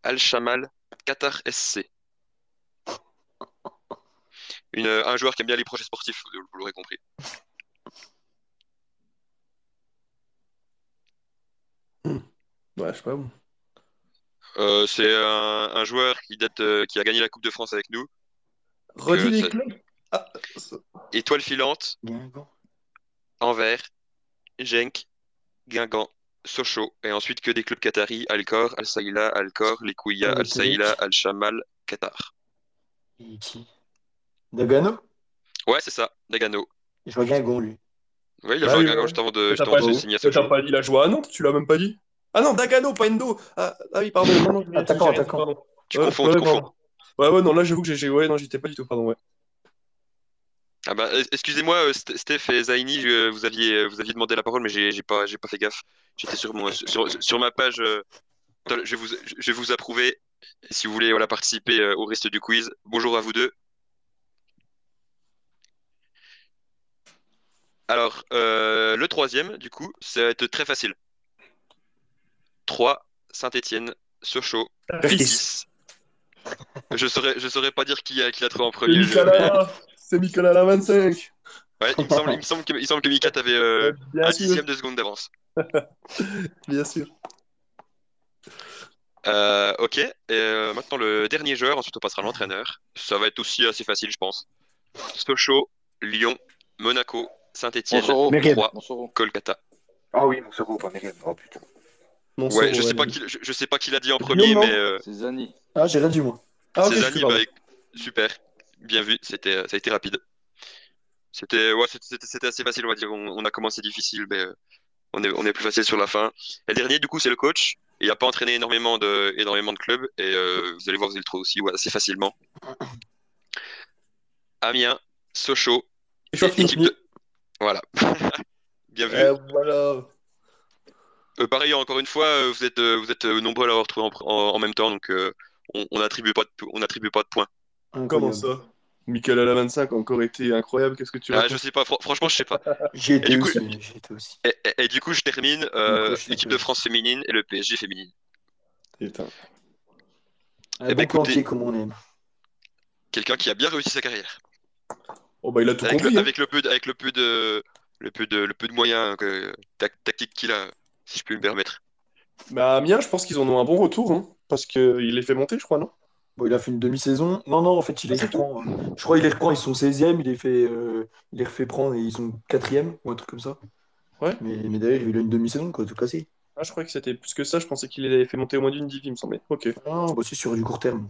Al Shamal, Qatar SC. Une, un joueur qui aime bien les projets sportifs, vous l'aurez compris. Hmm. Ouais, je sais pas. Euh, c'est un, un, joueur qui, date, euh, qui a gagné la Coupe de France avec nous. Redis les clubs ah. Étoile filante. Anvers, Genk, Guingamp, Sochaux. Et ensuite que des clubs qataris Alcor, Al Saïla, Alcor, Likouya, Al Saïla, Al Shamal, Qatar. Dagano? Ouais, c'est ça, Dagano. Je vois Guingamp, lui. Ouais, il a ah, joué à Guingamp juste avant de, juste avant de signer à Sochaux. T'as pas dit la joie à Nantes Tu l'as même pas dit Ah non, Dagano, pas Endo ah, ah, oui, pardon. Attaquant, attaquant. Tu confonds, tu confonds. Ouais, ouais, non, là j'avoue que j'ai. Ouais, non, j'étais pas du tout, pardon, ouais. Ah bah, excusez-moi, euh, Steph et Zaini, vous aviez, euh, vous aviez demandé la parole, mais j'ai pas, pas fait gaffe. J'étais sur, sur, sur, ma page. Euh, je vais vous, je vous approuver. Si vous voulez voilà, participer au reste du quiz, bonjour à vous deux. Alors, le troisième, du coup, ça va être très facile. 3, Saint-Etienne, Sochaux, 6. Je saurais, je saurais pas dire qui a, qui a trouvé en premier. C'est Nicolas la 25. Ouais, il me semble, il me semble que, il semble que Mika avait euh, un dixième de seconde d'avance. Bien sûr. Euh, ok, et euh, maintenant le dernier joueur, ensuite on passera à l'entraîneur. Ça va être aussi assez facile, je pense. Sochaux, Lyon, Monaco, Saint-Etienne, 3, Kolkata. Ah oui, Montsoro, pas Mérienne. Oh putain. ouais, je sais, pas qui, je, sais pas qui l'a dit en premier, mais. Euh... C'est Zani. Ah, j'ai rien dit moi. Ah, c'est Zani, bah, super bien vu, c'était, ça a été rapide. C'était, ouais, c'était, assez facile, on va dire. On, a commencé difficile, mais euh, on est, on est plus facile sur la fin. Et le dernier, du coup, c'est le coach. Il n'a pas entraîné énormément de, énormément de clubs, et euh, vous allez voir, vous allez le trouver aussi assez facilement. Amiens, Sochaux, équipe de... Voilà. bien vu. voilà. Euh, pareil, encore une fois, vous êtes, vous êtes nombreux à l'avoir trouvé en, même temps, donc on n'attribue pas, on pas de points. Comment ça? Michael à la 25 a encore été incroyable. Qu'est-ce que tu as ah, Je sais pas, franchement, je sais pas. J'ai été, aussi. Et, du coup, je termine euh, l'équipe de France féminine et le PSG féminine. Putain. Un eh ben, écoutez, comme on aime. Quelqu'un qui a bien réussi sa carrière. Oh bah il a tout avec compris. Le, hein. avec le peu de, avec le peu de, le peu de, le peu de moyens que, tactiques qu'il a, si je puis me permettre. Bah Amiens, je pense qu'ils en ont un bon retour, hein, parce qu'il les fait monter, je crois, non? Il a fait une demi-saison. Non, non, en fait, il les reprend. Euh, je crois qu'il les reprend, ils sont 16e, il les fait, euh, il les refait prendre et ils sont 4e ou un truc comme ça. Ouais. Mais, mais d'ailleurs, il a une demi-saison, quoi, tout cassé. Ah, je crois que c'était plus que ça, je pensais qu'il les avait fait monter au moins d'une div, il me semblait. Ok. Ah, bah c'est sur du court terme.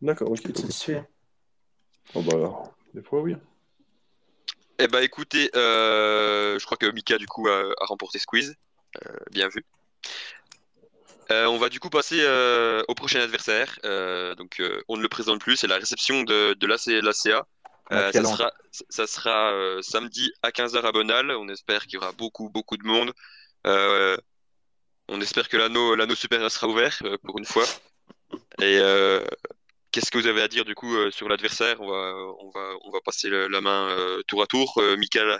D'accord, ok. Je satisfait. Oh, bah alors, des fois, oui. Eh bah écoutez, euh, je crois que Mika, du coup, a, remporté Squeeze. bien vu. Euh, on va du coup passer euh, au prochain adversaire. Euh, donc, on ne le présente plus, c'est la réception de, de l'ACA. ça sera, ça sera samedi à 15h à Bonal. On espère qu'il y aura beaucoup, beaucoup de monde. on espère que l'anneau, l'anneau supérieur sera ouvert pour une fois. Et qu'est-ce que vous avez à dire du coup sur l'adversaire? On va, on, va, on va passer la main tour à tour. Michael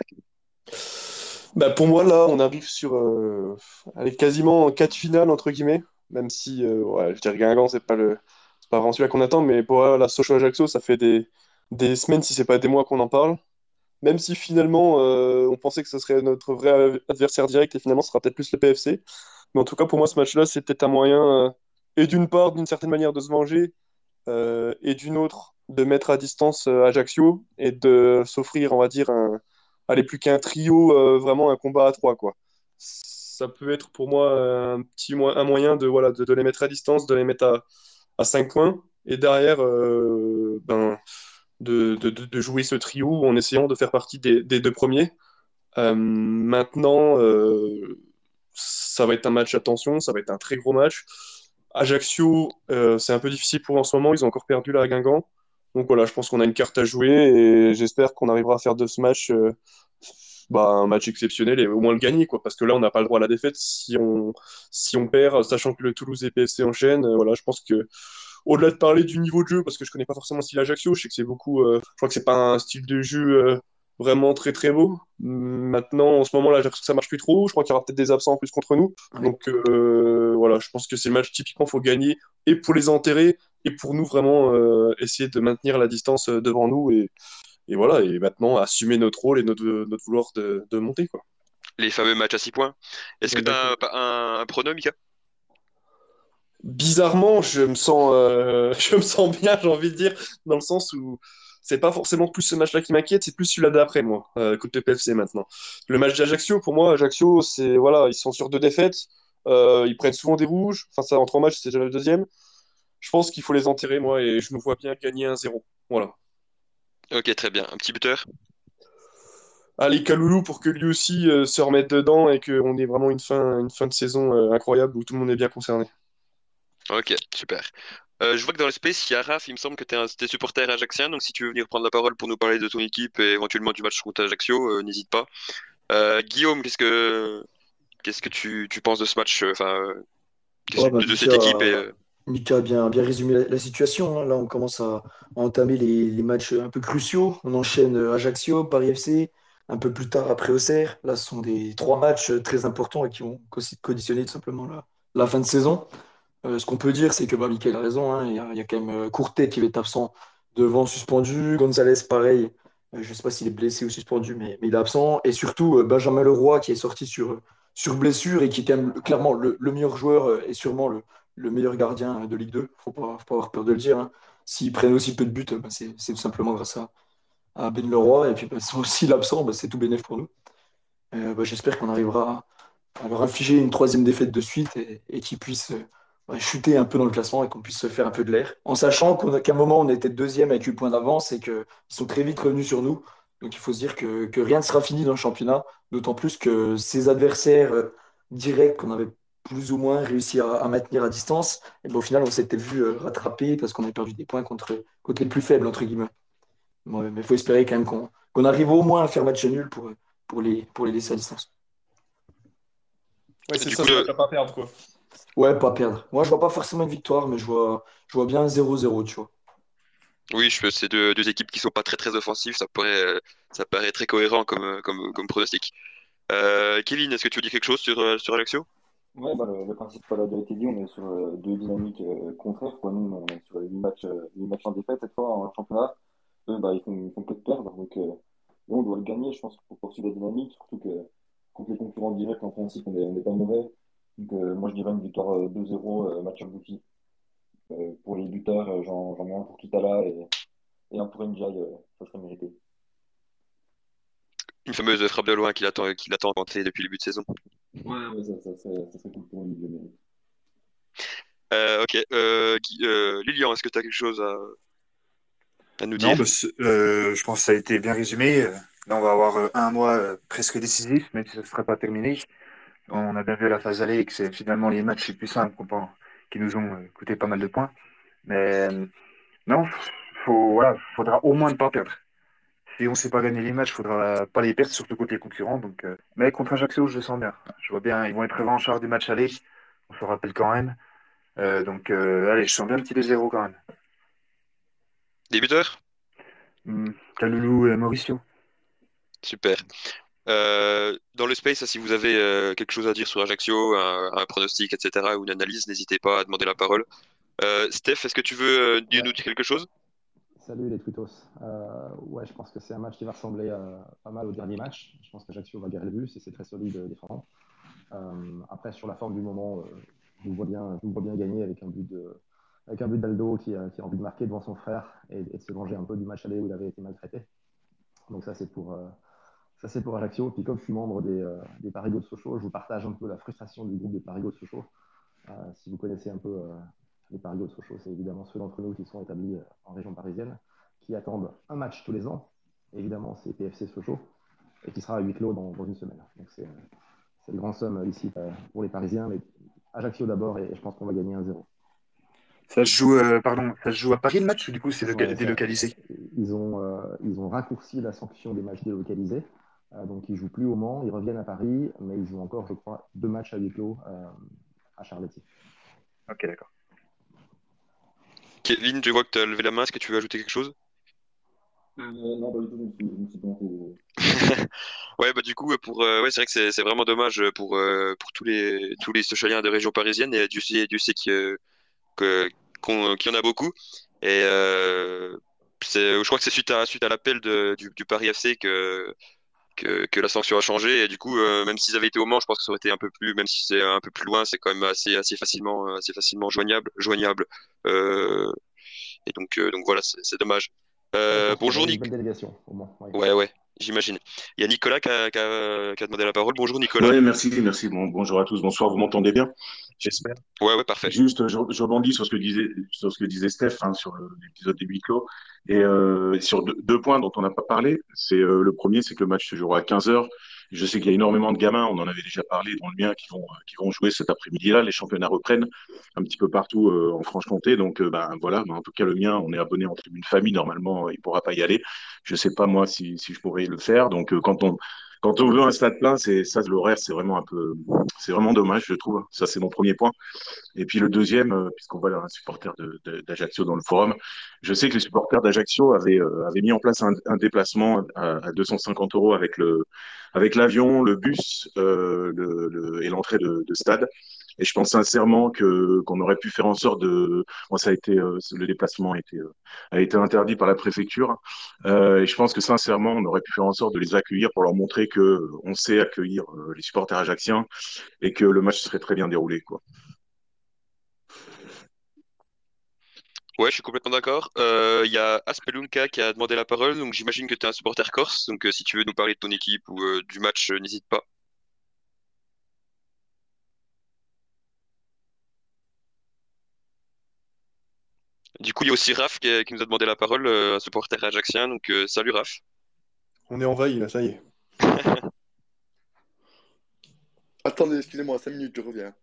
bah pour moi, là, on arrive sur euh, quasiment quatre finales, entre guillemets, même si, euh, ouais, je dirais Guingamp, c'est pas, pas vraiment celui qu'on attend, mais pour la Sochaux Ajaccio, ça fait des, des semaines, si c'est pas des mois qu'on en parle. Même si finalement, euh, on pensait que ce serait notre vrai adversaire direct, et finalement, ce sera peut-être plus le PFC. Mais en tout cas, pour moi, ce match-là, c'est peut-être un moyen, et d'une part, d'une certaine manière, de se venger, et d'une autre, de mettre à distance Ajaccio, et de s'offrir, on va dire, un allez, plus qu'un trio, euh, vraiment un combat à trois, quoi. Ça peut être pour moi un petit un moyen de, voilà, de, les mettre à distance, de les mettre à, à 5 points. Et derrière, euh, ben, de, de, jouer ce trio en essayant de faire partie des, des deux premiers. maintenant, ça va être un match à tension, ça va être un très gros match. Ajaccio, c'est un peu difficile pour en ce moment, ils ont encore perdu la Guingamp. Donc voilà, je pense qu'on a une carte à jouer et j'espère qu'on arrivera à faire de ce match bah, un match exceptionnel et au moins le gagner, quoi, parce que là, on n'a pas le droit à la défaite si on, si on perd, sachant que le Toulouse et PSC enchaînent. Euh, voilà, je pense que au-delà de parler du niveau de jeu, parce que je connais pas forcément le style Ajaccio, je sais que c'est beaucoup, euh, je crois que c'est pas un style de jeu euh, vraiment très très beau. Maintenant, en ce moment là, ça marche plus trop. Je crois qu'il y aura peut-être des absents en plus contre nous. Donc voilà, je pense que c'est le match typiquement faut gagner et pour les enterrer et pour nous vraiment essayer de maintenir la distance devant nous et, et voilà, et maintenant assumer notre rôle et notre, notre vouloir de, de monter. Quoi. Les fameux matchs à 6 points. Est-ce que tu as un, un, pronom, Mika? Bizarrement, je me sens, euh, je me sens bien, j'ai envie de dire, dans le sens où c'est pas forcément plus ce match-là qui m'inquiète, c'est plus celui-là d'après, moi, euh, côté PFC maintenant. Le match d'Ajaccio, pour moi, Ajaccio, c'est voilà, ils sont sur deux défaites, euh, ils prennent souvent des rouges, enfin, ça, en trois matchs, c'est déjà le deuxième. Je pense qu'il faut les enterrer, moi, et je me vois bien gagner un 0 Voilà. Ok, très bien. Un petit buteur? Allez, Kaloulou pour que lui aussi euh, se remette dedans et qu'on ait vraiment une fin, une fin de saison euh, incroyable où tout le monde est bien concerné. Ok, super. Euh, je vois que dans l'espace, il y a Raph, il me semble que tu es, supporter ajaxien, donc si tu veux venir prendre la parole pour nous parler de ton équipe et éventuellement du match contre Ajaccio, n'hésite pas. Guillaume, qu'est-ce que qu'est-ce que tu, penses de ce match, enfin, bah, de, cette équipe Mika a bien, bien résumé la, situation. Hein. Là, on commence à, entamer les, matchs un peu cruciaux. On enchaîne euh, Ajaccio, Paris FC, un peu plus tard après Auxerre. Là, ce sont des trois matchs très importants et qui vont conditionner tout simplement la, la fin de saison. Euh, ce qu'on peut dire, c'est que bah, a raison. Hein. Il, y a, quand même euh, Courtet qui va être absent devant, suspendu. Gonzalez, pareil. je ne sais pas s'il est blessé ou suspendu, mais, il est absent. Et surtout, Benjamin Leroy qui est sorti sur, sur blessure et qui est quand même clairement le, le meilleur joueur et sûrement le, le meilleur gardien de Ligue 2. Faut pas, faut pas avoir peur de le dire. Hein. S'ils prennent aussi peu de buts, bah, c'est tout simplement grâce à, Ben Leroy. Et puis, bah, aussi l'absent, bah, c'est tout bénéf pour nous. Euh, bah, j'espère qu'on arrivera à leur infliger une troisième défaite de suite et, qu'ils puissent euh, chuter un peu dans le classement et qu'on puisse se faire un peu de l'air. En sachant qu'à un moment, on était deuxième avec 8 points d'avance et qu'ils sont très vite revenus sur nous. Donc il faut se dire que, que rien ne sera fini dans le championnat, d'autant plus que ces adversaires euh, directs qu'on avait plus ou moins réussi à, maintenir à distance. Et ben, au final, on s'était vu euh, rattraper parce qu'on avait perdu des points contre, contre les plus faibles, entre guillemets. mais il faut espérer quand même qu'on arrive au moins à faire match nul pour, pour, les, pour les laisser à distance. Ouais, c'est ça, ne pas perdre, quoi. Ouais, pas perdre. Moi, je vois pas forcément une victoire, mais je vois, je vois bien un 0-0, tu vois. Oui, je c'est deux, deux, équipes qui sont pas très très offensives, ça pourrait, ça paraît très cohérent comme, comme, comme pronostic. Euh, Kevin, est-ce que tu veux dire quelque chose sur, euh, sur Alexio Ouais, bah, le, principe, a été dit, on est sur euh, deux dynamiques euh, contraires. Quoi. Nous, on est sur les matchs, euh, matchs en défaite cette fois en championnat. Eux, bah, ils font, ils font que de perdre. Donc, on doit le gagner, je pense, pour poursuivre la dynamique. Surtout que contre les concurrents directs, en principe, on n'est pas mauvais. Donc, moi, je dirais une victoire 2-0, match abouti. pour les buteurs, j'en mets un pour Kitala et, et un pour Njai, ça serait mérité. Une fameuse frappe de loin qu'il attend, qu'il attend depuis le début de saison. Ouais, ça, ça, ça, ça serait cool pour euh, ok. Euh, euh, Lilian, est-ce que tu as quelque chose à, à nous dire? Non, euh, je pense que ça a été bien résumé. Là, on va avoir un mois presque décisif, même si ça ne sera pas terminé. On a bien vu à la phase aller que c'est finalement les matchs les plus simples qui nous ont coûté pas mal de points. Mais non, faut, voilà, faudra au moins ne pas perdre si on ne sait pas gagner les matchs, il ne faudra pas les perdre, surtout contre les concurrents. Donc, euh, Mais contre Ajaccio, je le sens bien. Je vois bien, ils vont être revanchards du match aller. On se rappelle quand même. Euh, donc, euh, allez, je sens bien le petit 2-0 quand même. Débuteur mmh, Kaloulou et Mauricio. Super. Dans le space, si vous avez quelque chose à dire sur Ajaccio, un, pronostic, etc., ou une analyse, n'hésitez pas à demander la parole. Steph, est-ce que tu veux nous dire quelque chose? Salut les Twitos. Euh, ouais, je pense que c'est un match qui va ressembler euh, pas mal au dernier match. Je pense qu'Ajaccio va garder le but et c'est très solide euh, défendant. Euh, après, sur la forme du moment, je vous vois bien, je vois bien gagner avec un but de, avec un but d'Aldo qui, qui, a envie de marquer devant son frère et, de se venger un peu du match aller où il avait été maltraité. Donc ça, c'est pour, ça, c'est pour Ajaccio. Puis comme je suis membre des, des Parigots de Sochaux, je vous partage un peu la frustration du groupe des Parigots de Sochaux. si vous connaissez un peu les parigots de Sochaux, c'est évidemment ceux d'entre nous qui sont établis euh, en région parisienne, qui attendent un match tous les ans. Évidemment, c'est PFC Sochaux et qui sera à huis clos dans, une semaine. Donc c'est une grande somme ici pour les Parisiens, mais Ajaccio d'abord et je pense qu'on va gagner 1-0. Ça se joue, pardon, ça joue à Paris le match ou du coup c'est délocalisé? ils ont, ils ont raccourci la sanction des matchs délocalisés. Donc ils jouent plus au Mans, ils reviennent à Paris, mais ils jouent encore, je crois, deux matchs à huis clos à Charletti. Ok, d'accord. Kevin, je vois que tu as levé la main. Est-ce que tu veux ajouter quelque chose? Euh, Non, pas du tout. ouais, bah du coup, pour, euh, ouais, c'est vrai que c'est vraiment dommage pour, euh, pour tous les tous les socialiens de région parisienne et Dieu sait, Dieu sait qu'il y en a beaucoup. Et je crois que c'est suite à suite à l'appel du, du Paris FC que que, la sanction a changé. Et du coup, euh, même s'ils avaient été au Mans, je pense que ça aurait été un peu plus, même si c'est un peu plus loin, c'est quand même assez, assez facilement, assez facilement joignable, joignable. Euh, et donc, euh, donc voilà, c'est dommage. bonjour Nicolas. Ouais, ouais. J'imagine. Il y a Nicolas qui a, demandé la parole. Bonjour Nicolas. Oui, merci, merci. Bon, bonjour à tous, bonsoir. Vous m'entendez bien? J'espère. Ouais, ouais, parfait. Juste, je, rebondis sur ce que disait, sur ce que disait Steph hein, sur l'épisode des huis clos et euh, sur deux, points dont on n'a pas parlé. C'est euh, le premier, c'est que le match se jouera à 15 h Je sais qu'il y a énormément de gamins, on en avait déjà parlé dans le mien, qui vont, qui vont jouer cet après-midi-là. Les championnats reprennent un petit peu partout euh, en Franche-Comté. Donc, ben voilà, ben, en tout cas, le mien, on est abonné en tribune famille. Normalement, il pourra pas y aller. Je sais pas moi si, si je pourrais le faire. Donc, quand on quand on veut un stade plein, c'est ça, l'horaire, c'est vraiment un peu, c'est vraiment dommage, je trouve. Ça, c'est mon premier point. Et puis le deuxième, euh, puisqu'on voit un supporter d'Ajaccio dans le forum, je sais que les supporters d'Ajaccio avaient, euh, mis en place un, déplacement à, 250 euros avec l'avion, le bus euh, et l'entrée de stade. Et je pense sincèrement que qu'on aurait pu faire en sorte de. Moi, ça a été euh, le déplacement a été euh, a été interdit par la préfecture. Euh, et je pense que sincèrement, on aurait pu faire en sorte de les accueillir pour leur montrer que on sait accueillir les supporters ajacciens et que le match serait très bien déroulé, quoi. Ouais, je suis complètement d'accord. Il y a Aspelunka qui a demandé la parole, donc j'imagine que tu es un supporter corse. Donc si tu veux nous parler de ton équipe ou du match, n'hésite pas. Du coup, il y a aussi Raph qui, nous a demandé la parole, euh, un supporter ajaxien. Donc, euh, salut Raph. On est en veille, là, ça y est. Attendez, excusez-moi, 5 minutes, je reviens.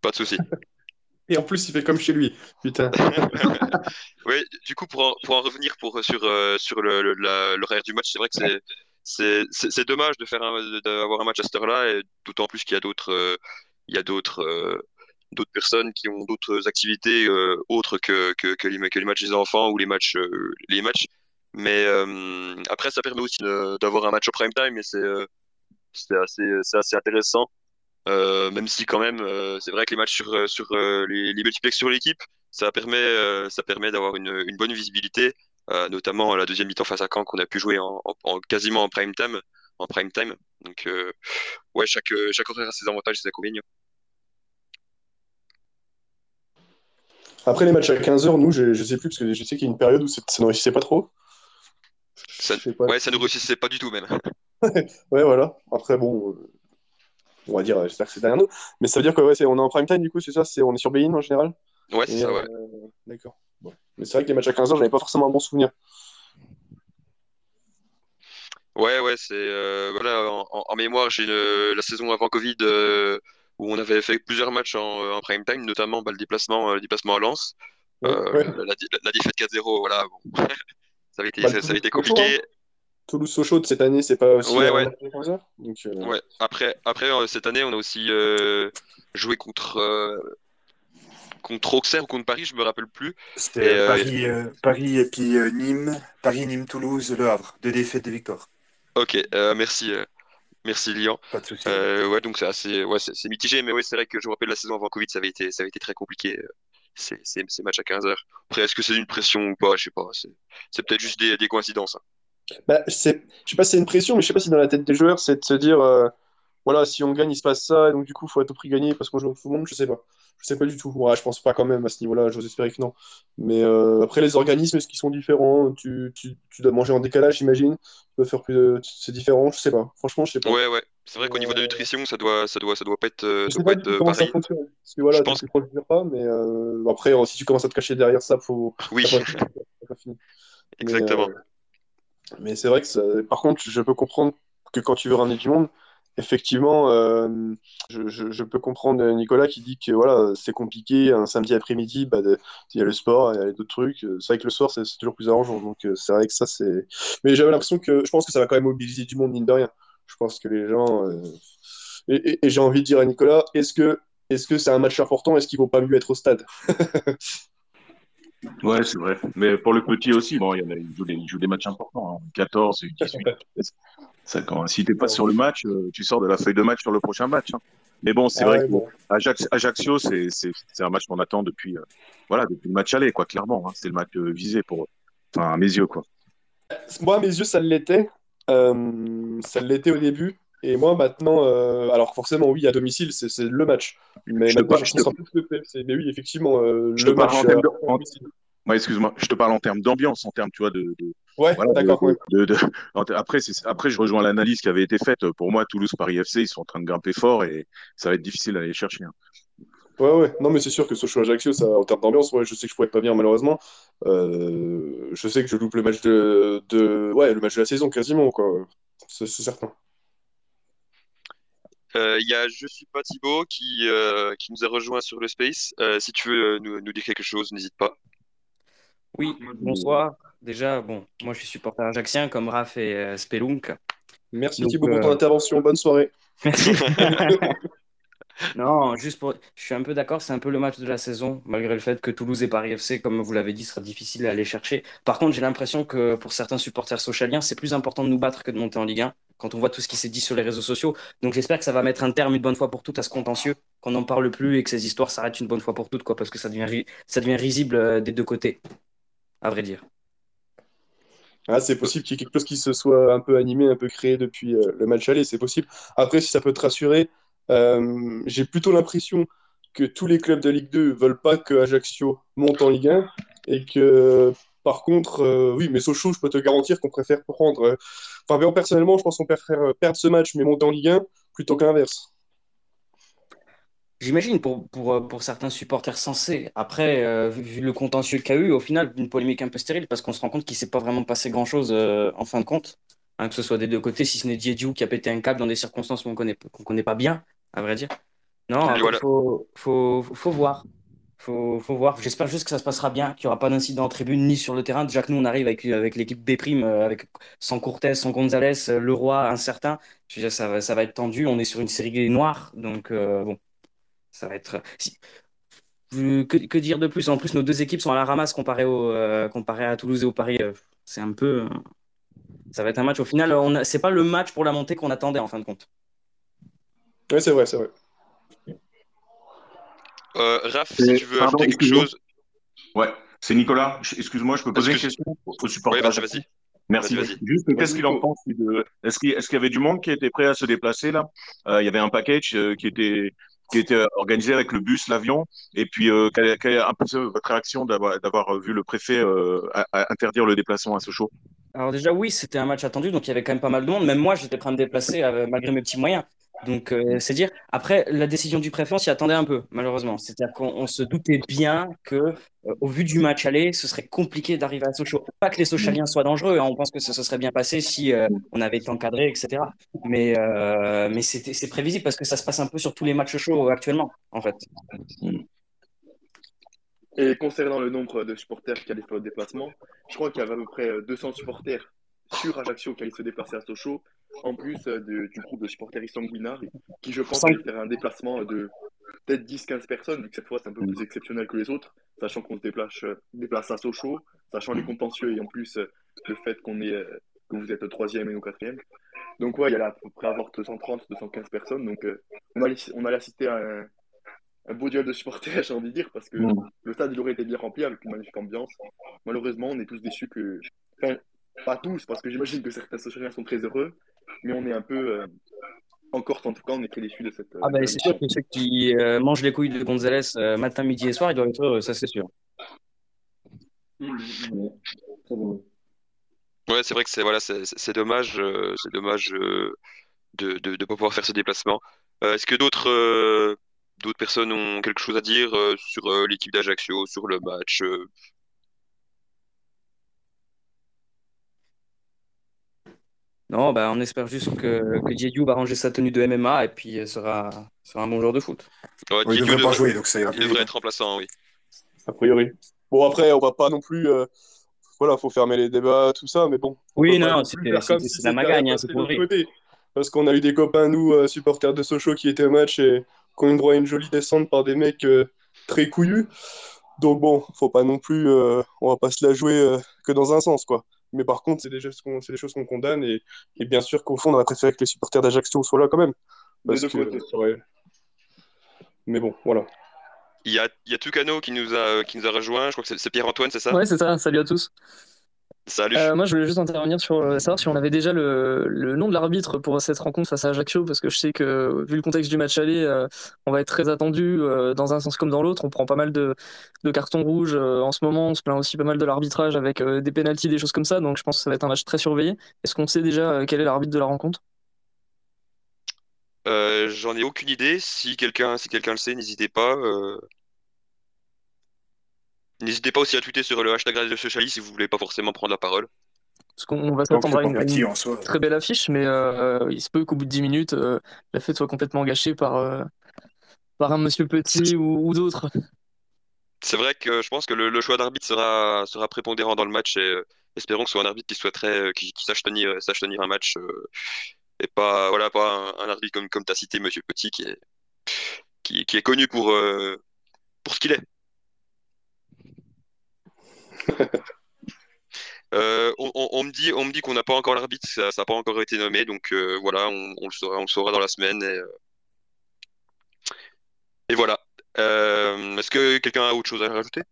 Pas de souci. Et en plus, il fait comme chez lui. Putain. oui, du coup, pour en, pour en revenir pour, sur, euh, sur l'horaire du match, c'est vrai que c'est, c'est, dommage de faire d'avoir un match à cette heure-là, et d'autant plus qu'il y a d'autres, il y a d'autres, d'autres personnes qui ont d'autres activités euh, autres que, que, que, les, les, matchs des enfants ou les matchs. Euh, les matchs. Mais euh, après, ça permet aussi d'avoir un match au prime time et c'est assez, assez intéressant. même si quand même, c'est vrai que les matchs sur, sur les, les multiplex sur l'équipe, ça permet, ça permet d'avoir une, bonne visibilité, notamment la deuxième mi-temps face à Caen qu'on a pu jouer en, en, quasiment en prime time. En prime time. Donc, ouais, chaque, chaque horaire a ses avantages et ses inconvénients. Après les matchs à 15h, nous, je, je sais plus, parce que je sais qu'il y a une période où ça ne réussissait pas trop. Ça, Ouais, ça ne réussissait pas du tout même. ouais, voilà. Après, bon, euh, on va dire, j'espère que c'est derrière nous. Mais ça veut dire qu'on ouais, est, on est en prime time, du coup, c'est ça c'est, On est sur Bein en général? Ouais, c'est ça, ouais. Euh, d'accord. Mais c'est vrai que les matchs à 15h, j'avais pas forcément un bon souvenir. Ouais, ouais, c'est. Euh, voilà, en, mémoire, j'ai la saison avant Covid où on avait fait plusieurs matchs en, prime time, notamment bah, le, déplacement, euh, le déplacement à Lens. Euh, la, défaite 4-0, voilà. ça avait été, bah, ça, avait été compliqué. Hein. Toulouse-Sochaux de cette année, c'est pas aussi. Ouais, ouais. Donc, euh, ouais. Après, après cette année, on a aussi joué contre contre Auxerre ou contre Paris, je me rappelle plus. C'était Paris, Paris et puis Nîmes, Paris, Nîmes, Toulouse, Le Havre, deux défaites, de victoires. Ok, merci. Merci Lian. Pas de souci. Euh, ouais, donc c'est assez, ouais, c'est mitigé, mais ouais, c'est vrai que je me rappelle la saison avant Covid, ça avait été, ça avait été très compliqué. Euh, ces, ces, matchs à 15 h Après, est-ce que c'est une pression ou pas? Je sais pas. C'est peut-être juste des, des coïncidences. Hein. Bah, je sais pas si c'est une pression, mais je sais pas si dans la tête des joueurs, c'est de se dire, euh, voilà, si on gagne, il se passe ça, et donc du coup, il faut à tout prix gagner parce qu'on joue au tout le monde, je sais pas. Je sais pas du tout. Ouais, je pense pas quand même à ce niveau-là, j'ose espérer que non. Mais euh, après, les organismes, est-ce qu'ils sont différents? Tu, tu, tu, dois manger en décalage, j'imagine. Tu peux faire plus C'est différent, je sais pas. Franchement, je sais pas. Ouais, ouais. C'est vrai qu'au niveau de la euh, nutrition, ça doit, ça doit, ça doit pas être, euh, ça doit pas être pareil. Ça fonctionne. Parce que voilà, je pense que pas, mais après, si tu commences à te cacher derrière ça, faut. Oui. Exactement. Mais, c'est vrai que ça... par contre, je peux comprendre que quand tu veux ramener du monde, effectivement, euh, je, peux comprendre Nicolas qui dit que voilà, c'est compliqué un samedi après-midi, bah, il y a le sport, il y a d'autres trucs. C'est vrai que le soir, c'est toujours plus arrangeant. Donc, euh, c'est vrai que ça, c'est. Mais j'avais l'impression que je pense que ça va quand même mobiliser du monde, mine de rien. Je pense que les gens. Euh, et, j'ai envie de dire à Nicolas, est-ce que est-ce que c'est un match important? Est-ce qu'il ne vaut pas mieux être au stade? Ouais, c'est vrai. Mais pour le petit aussi, bon, il, joue, des, matchs importants. 14, 18. Quand, si tu n'es pas sur le match, euh, tu sors de la feuille de match sur le prochain match. Hein. Mais bon, c'est ah vrai que Ajaccio, c'est un match qu'on attend depuis, euh, voilà, depuis le match aller, quoi, clairement. Hein. C'est le match euh, visé pour, enfin, à mes yeux, quoi. Moi, à mes yeux, ça l'était. ça l'était au début. Et moi, maintenant, alors forcément, oui, à domicile, c'est le match. Mais je maintenant, je plus le PFC. Mais oui, effectivement, je le match. En Ouais, excuse-moi, je te parle en termes d'ambiance, en termes, tu vois, de. ouais, d'accord. après, après, je rejoins l'analyse qui avait été faite. Pour moi, Toulouse, Paris FC, ils sont en train de grimper fort et ça va être difficile d'aller chercher. Hein. Ouais, ouais. Non, mais c'est sûr que Sochaux Ajaccio, ça, en termes d'ambiance, ouais, je sais que je pourrais pas venir malheureusement. Euh, je sais que je loupe le match de, de, ouais, le match de la saison quasiment, quoi. C'est certain. Euh, il y a Je suis pas Thibaut qui, euh, qui nous a rejoint sur le Space. si tu veux nous, nous dire quelque chose, n'hésite pas. Oui, bonsoir. Déjà, bon, moi je suis supporter ajaxien comme Raph et euh, Spelunk. Merci Thibaut pour ton euh, intervention. Bonne soirée. Merci. non, juste pour. Je suis un peu d'accord, c'est un peu le match de la saison, malgré le fait que Toulouse et Paris FC, comme vous l'avez dit, sera difficile à aller chercher. Par contre, j'ai l'impression que pour certains supporters socialiens, c'est plus important de nous battre que de monter en Ligue 1 quand on voit tout ce qui s'est dit sur les réseaux sociaux. Donc j'espère que ça va mettre un terme une bonne fois pour toutes à ce contentieux, qu'on n'en parle plus et que ces histoires s'arrêtent une bonne fois pour toutes, quoi, parce que ça devient, ça devient risible euh, des deux côtés à vrai dire. Ah, c'est possible qu'il y ait quelque chose qui se soit un peu animé, un peu créé depuis euh, le match aller, c'est possible. Après, si ça peut te rassurer, euh, j'ai plutôt l'impression que tous les clubs de Ligue 2 veulent pas que Ajaccio monte en Ligue 1 et que par contre, euh, oui, mais Sochaux, je peux te garantir qu'on préfère prendre. Enfin, personnellement, je pense qu'on préfère perdre ce match mais monter en Ligue 1 plutôt que l'inverse. J'imagine pour, pour, euh, pour certains supporters sensés. Après, euh, vu, le contentieux qu'il y a eu, au final, une polémique un peu stérile parce qu'on se rend compte qu'il ne s'est pas vraiment passé grand-chose euh, en fin de compte, hein, que ce soit des deux côtés, si ce n'est Diediou qui a pété un câble dans des circonstances qu'on ne connaît, qu'on connaît pas bien, à vrai dire. Non, il faut, faut, faut, voir. Faut, faut voir. J'espère juste que ça se passera bien, qu'il n'y aura pas d'incident en tribune ni sur le terrain. Déjà que nous, on arrive avec, avec l'équipe B', avec, sans Cortez, sans Gonzalez, Leroy, incertain. Je veux dire, ça, ça va être tendu. On est sur une série noire. Donc, bon, ça va être. Que, dire de plus? En plus, nos deux équipes sont à la ramasse comparé, au, euh, comparé à Toulouse et au Paris. Euh, c'est un peu. Euh, ça va être un match. Au final, on c'est pas le match pour la montée qu'on attendait en fin de compte. Oui, c'est vrai, c'est vrai. Raph, si tu veux ajouter quelque chose. Ouais, c'est Nicolas. Excuse-moi, je peux poser une question au supporter. Vas-y, Merci. Juste, qu'est-ce qu'il en pense Est-ce qu'il y avait du monde qui était prêt à se déplacer là? Il y avait un package qui était qui était euh, organisé avec le bus, l'avion. Et puis, euh, quelle, est un peu votre réaction d'avoir vu le préfet euh, interdire le déplacement à Sochaux Alors déjà, oui, c'était un match attendu, donc il y avait quand même pas mal de monde. Même moi, j'étais prêt à me déplacer malgré mes petits moyens. Donc, euh, c'est dire, après, la décision du préfet, on s'y attendait un peu, malheureusement. C'est-à-dire qu'on se doutait bien que, euh, au vu du match aller, ce serait compliqué d'arriver à Sochaux. Pas que les Sochaliens soient dangereux, hein, on pense que ça se serait bien passé si euh, on avait été encadré, etc. Mais, mais c'est prévisible parce que ça se passe un peu sur tous les matchs chauds actuellement, en fait. Et concernant le nombre de supporters qui allaient faire le déplacement, je crois qu'il y avait à peu près 200 supporters sur Ajaccio qui allaient se déplacer à Sochaux en plus euh, du groupe de supporters sanguinards, qui je pense va faire un déplacement de peut-être 10-15 personnes, vu que cette fois c'est un peu plus exceptionnel que les autres, sachant qu'on se déplace, euh, déplace à Sochaux, sachant les contentieux et en plus euh, le fait qu'on est que vous êtes troisième et nous quatrième. Donc ouais, il y a à peu près à avoir 230, 215 personnes. Donc on, a, on a assisté à un, un, beau duel de supporters, j'ai envie de dire, parce que le stade il aurait été bien rempli avec une magnifique ambiance. Malheureusement, on est tous déçus que... Enfin, pas tous, parce que j'imagine que certains socialiens sont très heureux, mais on est un peu. Euh, en Corse, en tout cas, on est très déçus de cette. ah, bah, c'est sûr que ceux qui euh, mangent les couilles de Gonzalez euh, matin, midi et soir, ils doivent être heureux, ça, c'est sûr. Ouais, c'est vrai que c'est voilà, c'est dommage, c'est dommage de ne pas pouvoir faire ce déplacement. Est-ce que d'autres d'autres personnes ont quelque chose à dire sur l'équipe d'Ajaccio, sur le match Non, bah, on espère juste que, que va ranger sa tenue de MMA et puis sera, sera un bon joueur de foot. Ouais, il devrait pas jouer, donc ça Il devrait être remplaçant, oui. A priori. Bon, après, on va pas non plus. Euh, voilà, faut fermer les débats, tout ça, mais bon. Oui, non, c'est la magagne, hein, c'est pour Parce qu'on a eu des copains, nous, euh, supporters de Sochaux, qui étaient au match et qui ont eu droit à une jolie descente par des mecs euh, très couillus. Donc bon, faut pas non plus, on va pas se la jouer que dans un sens, quoi. Mais par contre, c'est des, choses qu'on, des choses qu'on condamne et, et, bien sûr qu'au fond, on aurait préféré que les supporters d'Ajaccio soient là quand même. Parce que, Mais bon, voilà. Il y a, il y a Tucano qui nous a, qui nous a rejoint. Je crois que c'est, Pierre-Antoine, c'est ça? Ouais, c'est ça. Salut à tous. Salut. Euh, moi, je voulais juste intervenir sur euh, savoir si on avait déjà le, le nom de l'arbitre pour cette rencontre face à Ajaccio, parce que je sais que, vu le contexte du match aller, euh, on va être très attendu dans un sens comme dans l'autre. On prend pas mal de, de cartons rouges en ce moment. On se plaint aussi pas mal de l'arbitrage avec des pénalties, des choses comme ça. Donc, je pense que ça va être un match très surveillé. Est-ce qu'on sait déjà quel est l'arbitre de la rencontre? J'en ai aucune idée. Si quelqu'un si quelqu'un le sait, n'hésitez pas. N'hésitez pas aussi à tweeter sur le hashtag Radio Socialiste si vous voulez pas forcément prendre la parole. Parce qu'on va s'attendre à une, très belle affiche, mais euh, il se peut qu'au bout de 10 minutes, euh, la fête soit complètement gâchée par, euh, par un monsieur Petit ou, d'autres. C'est vrai que je pense que le, choix d'arbitre sera, sera prépondérant dans le match et espérons que ce soit un arbitre qui souhaiterait, qui, sache, tenir, sache tenir un match et pas, voilà, pas un, arbitre comme, comme tu as cité, monsieur Petit, qui est, qui, qui est connu pour, pour ce qu'il est. Euh, on, me dit, on me dit qu'on n'a pas encore l'arbitre, ça n'a pas encore été nommé, donc euh, voilà, on, le saura, on saura dans la semaine. Et, euh, voilà. Est-ce que quelqu'un a autre chose à rajouter?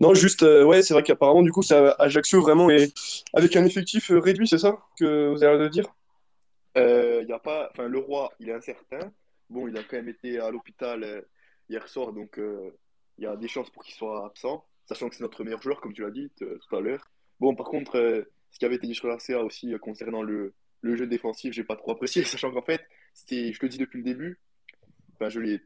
Non, juste, ouais, c'est vrai qu'apparemment, du coup, c'est Ajaccio vraiment et avec un effectif réduit, c'est ça que vous avez l'air de dire? Il a pas, enfin, le roi, il est incertain. Bon, il a quand même été à l'hôpital hier soir, donc il y a des chances pour qu'il soit absent, sachant que c'est notre meilleur joueur, comme tu l'as dit tout à l'heure. Bon, par contre, euh, ce qui avait été dit sur la CA aussi euh, concernant le, le, jeu défensif, j'ai pas trop apprécié, sachant qu'en fait, je te le dis depuis le début, enfin, je l'ai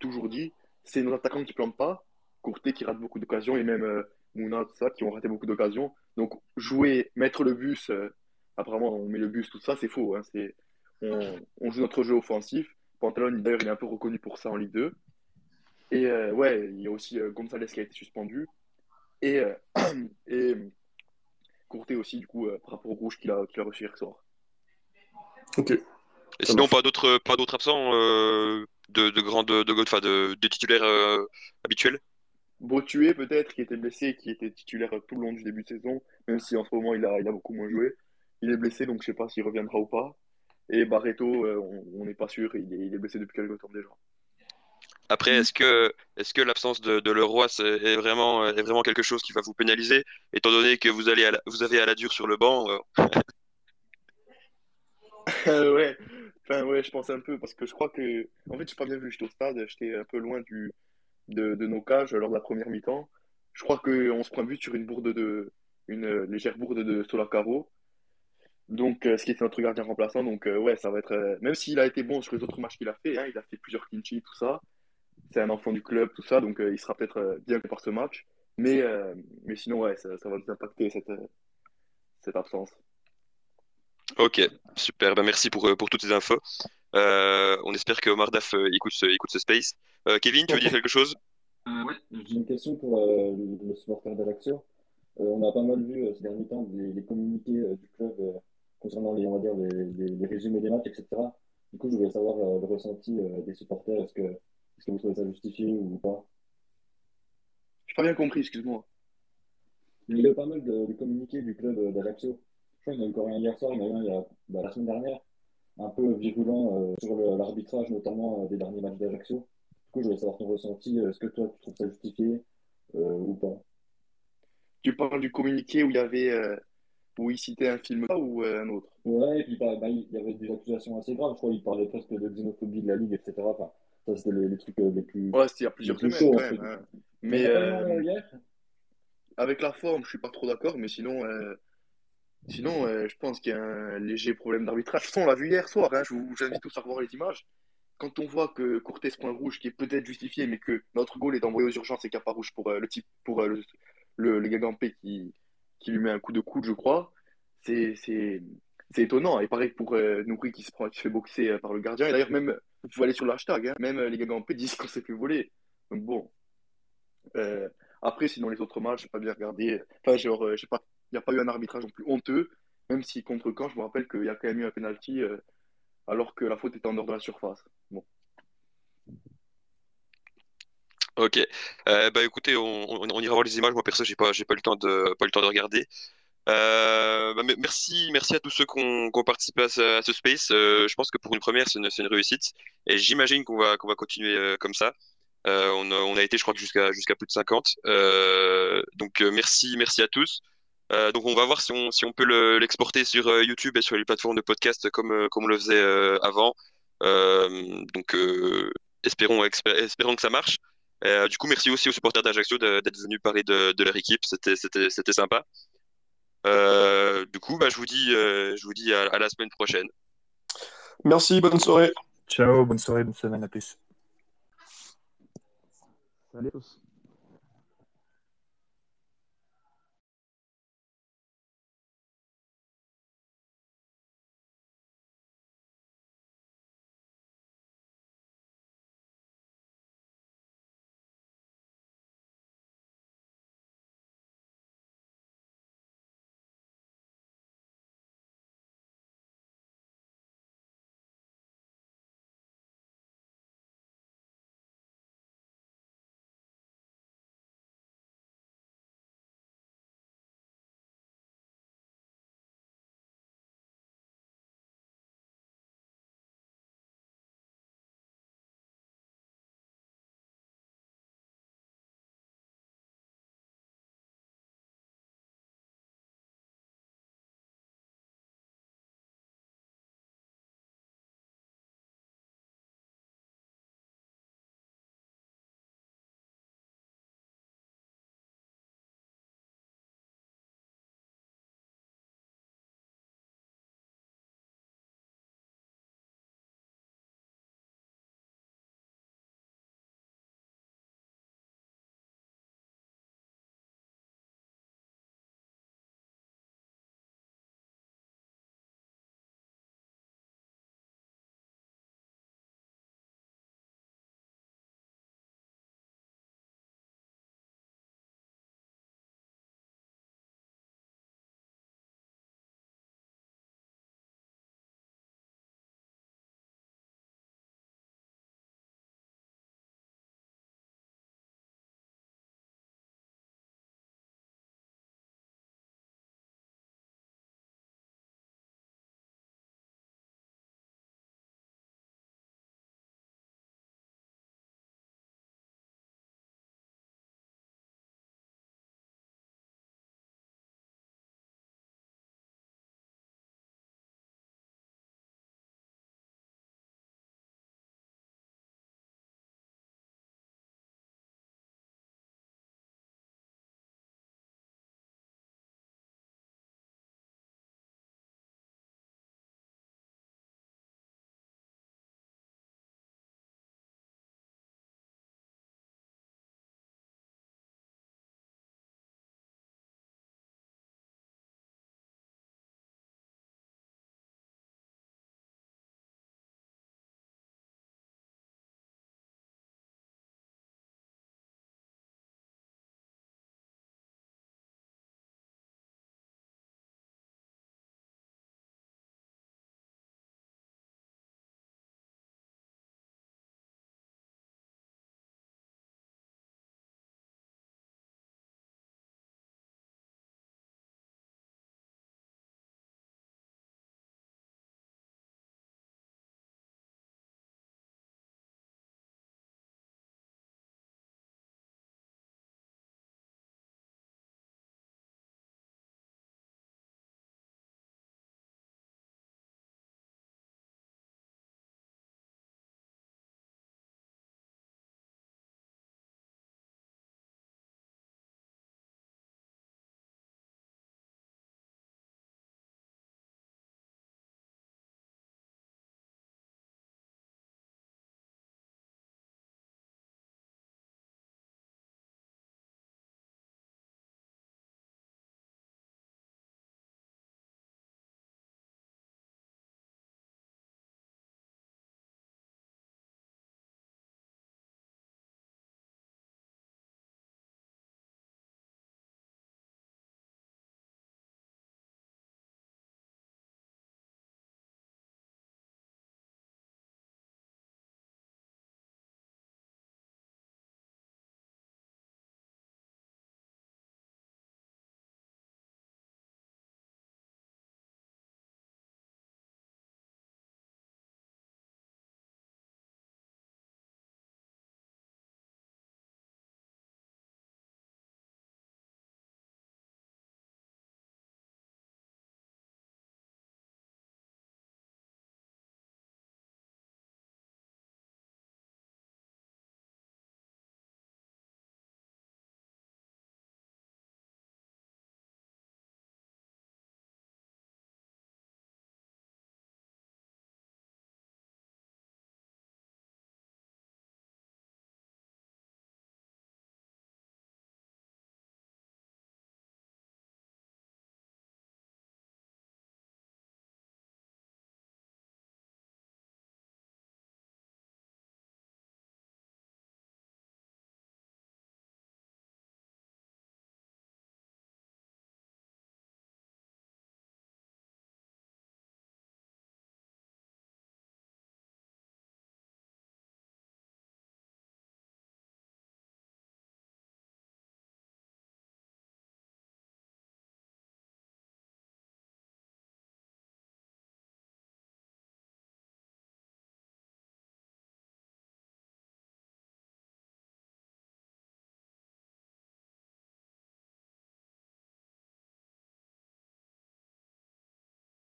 toujours dit, c'est nos attaquants qui plantent pas, Courté qui rate beaucoup d'occasions, et même euh, Mouna, tout ça, qui ont raté beaucoup d'occasions. Donc, jouer, mettre le bus, apparemment, on met le bus, tout ça, c'est faux. Hein, on, on, joue notre jeu offensif. Pantalon, d'ailleurs, il est un peu reconnu pour ça en Ligue 2. Et euh, ouais, il y a aussi euh, Gonzalez qui a été suspendu. Et, euh, et Courté aussi, du coup, par rapport au rouge qu'il a, reçu hier soir. Ok. Et sinon, pas d'autres, pas d'autres absents de, de grands, de, de, de, titulaires habituels Botué peut-être, qui était blessé, qui était titulaire tout le long du début de saison, même si en ce moment il a, il a beaucoup moins joué. Il est blessé, donc je sais pas s'il reviendra ou pas. Et Barreto, on n'est pas sûr, il est, il est blessé depuis quelques temps déjà. Après, mm. est-ce que, est que l'absence de, de Leroy est vraiment, est vraiment quelque chose qui va vous pénaliser, étant donné que vous, allez vous avez à la dure sur le banc euh? euh, ouais. Enfin, ouais, je pense un peu, parce que je crois que. En fait, je pas bien vu, j'étais au stade, j'étais un peu loin du, de, de nos cages lors de la première mi-temps. Je crois qu'on se prend but sur une bourde de. une légère bourde de Solacaro. Donc, euh, ce qui est notre gardien remplaçant. Donc, ouais, ça va être. même s'il a été bon sur les autres matchs qu'il a fait, hein, il a fait plusieurs clean tout ça c'est un enfant du club, tout ça, donc euh, il sera peut-être euh, bien que par ce match. Mais, euh, mais sinon, ouais, ça, va nous impacter cette, cette absence. Ok, super. Ben, merci pour, pour toutes ces infos. on espère que Omar Daf écoute, ce, écoute ce space. Kevin, tu veux dire quelque chose? Oui, j'ai une question pour le, supporter d'Alaxio. on a pas mal vu ces derniers temps les, communiqués du club concernant les, on va dire, les, les, résumés des matchs, etc. Du coup, je voulais savoir le ressenti des supporters. Est-ce que est-ce que vous trouvez ça justifié ou pas Je n'ai pas bien compris, excuse-moi. Il y a eu pas mal de, communiqués du club d'Ajaccio. Je crois qu'il y en a eu encore un hier soir, il y en a eu un bah, la semaine dernière, un peu virulent euh, sur l'arbitrage, notamment euh, des derniers matchs d'Ajaccio. Du coup, je voulais savoir ton ressenti. Est-ce que toi, tu trouves ça justifié euh, ou pas? Tu parles du communiqué où il y avait. où il citait un film ou un autre? Ouais, et puis bah, bah, il y avait des accusations assez graves. Je crois qu'il parlait presque de xénophobie de la Ligue, etc. Enfin, ça, c'était les, trucs euh, les plus. Ouais, c'était il y a plusieurs semaines quand même. Hein. Mais euh, avec la forme, je suis pas trop d'accord, mais sinon, euh, sinon je pense qu'il y a un léger problème d'arbitrage. on l'a vu hier soir, hein, je vous invite tous à revoir les images. Quand on voit que Cortés point rouge, qui est peut-être justifié, mais que notre goal est envoyé aux urgences et qu'il n'y a pas rouge pour le type, pour le, le, le Gagampé qui, qui lui met un coup de coude, je crois. c'est étonnant. Et pareil pour euh, Nouri qui se, prend, se fait boxer euh, par le gardien. Et d'ailleurs, même, vous pouvez aller sur le hashtag, hein, même euh, les gars en P disent qu'on s'est fait voler. Donc bon. après, sinon, les autres matchs, j'ai pas bien regardé. Enfin, genre, pas, il n'y a pas eu un arbitrage non plus honteux. Même si contre quand je me rappelle qu'il y a quand même eu un penalty alors que la faute était en dehors de la surface. Bon. Ok. bah écoutez, on, ira voir les images. Moi perso, j'ai pas, j'ai pas le temps de, pas le temps de regarder. Euh, bah, merci, merci à tous ceux qui ont, participé à ce, space. Euh, je pense que pour une première, c'est une, réussite. Et j'imagine qu'on va, qu'on va continuer euh, comme ça. On a, été, je crois, jusqu'à jusqu'à plus de 50. donc merci, merci à tous. donc on va voir si on, si on peut l'exporter sur YouTube et sur les plateformes de podcast comme, comme on le faisait avant. donc espérons, espérons que ça marche. du coup, merci aussi aux supporters d'Ajaccio d'être venus parler de, de leur équipe. C'était sympa. Euh, du coup, bah, je vous dis, euh, je vous dis à, la semaine prochaine. Merci, bonne soirée. Ciao, bonne soirée, bonne semaine, à plus. Salut tous.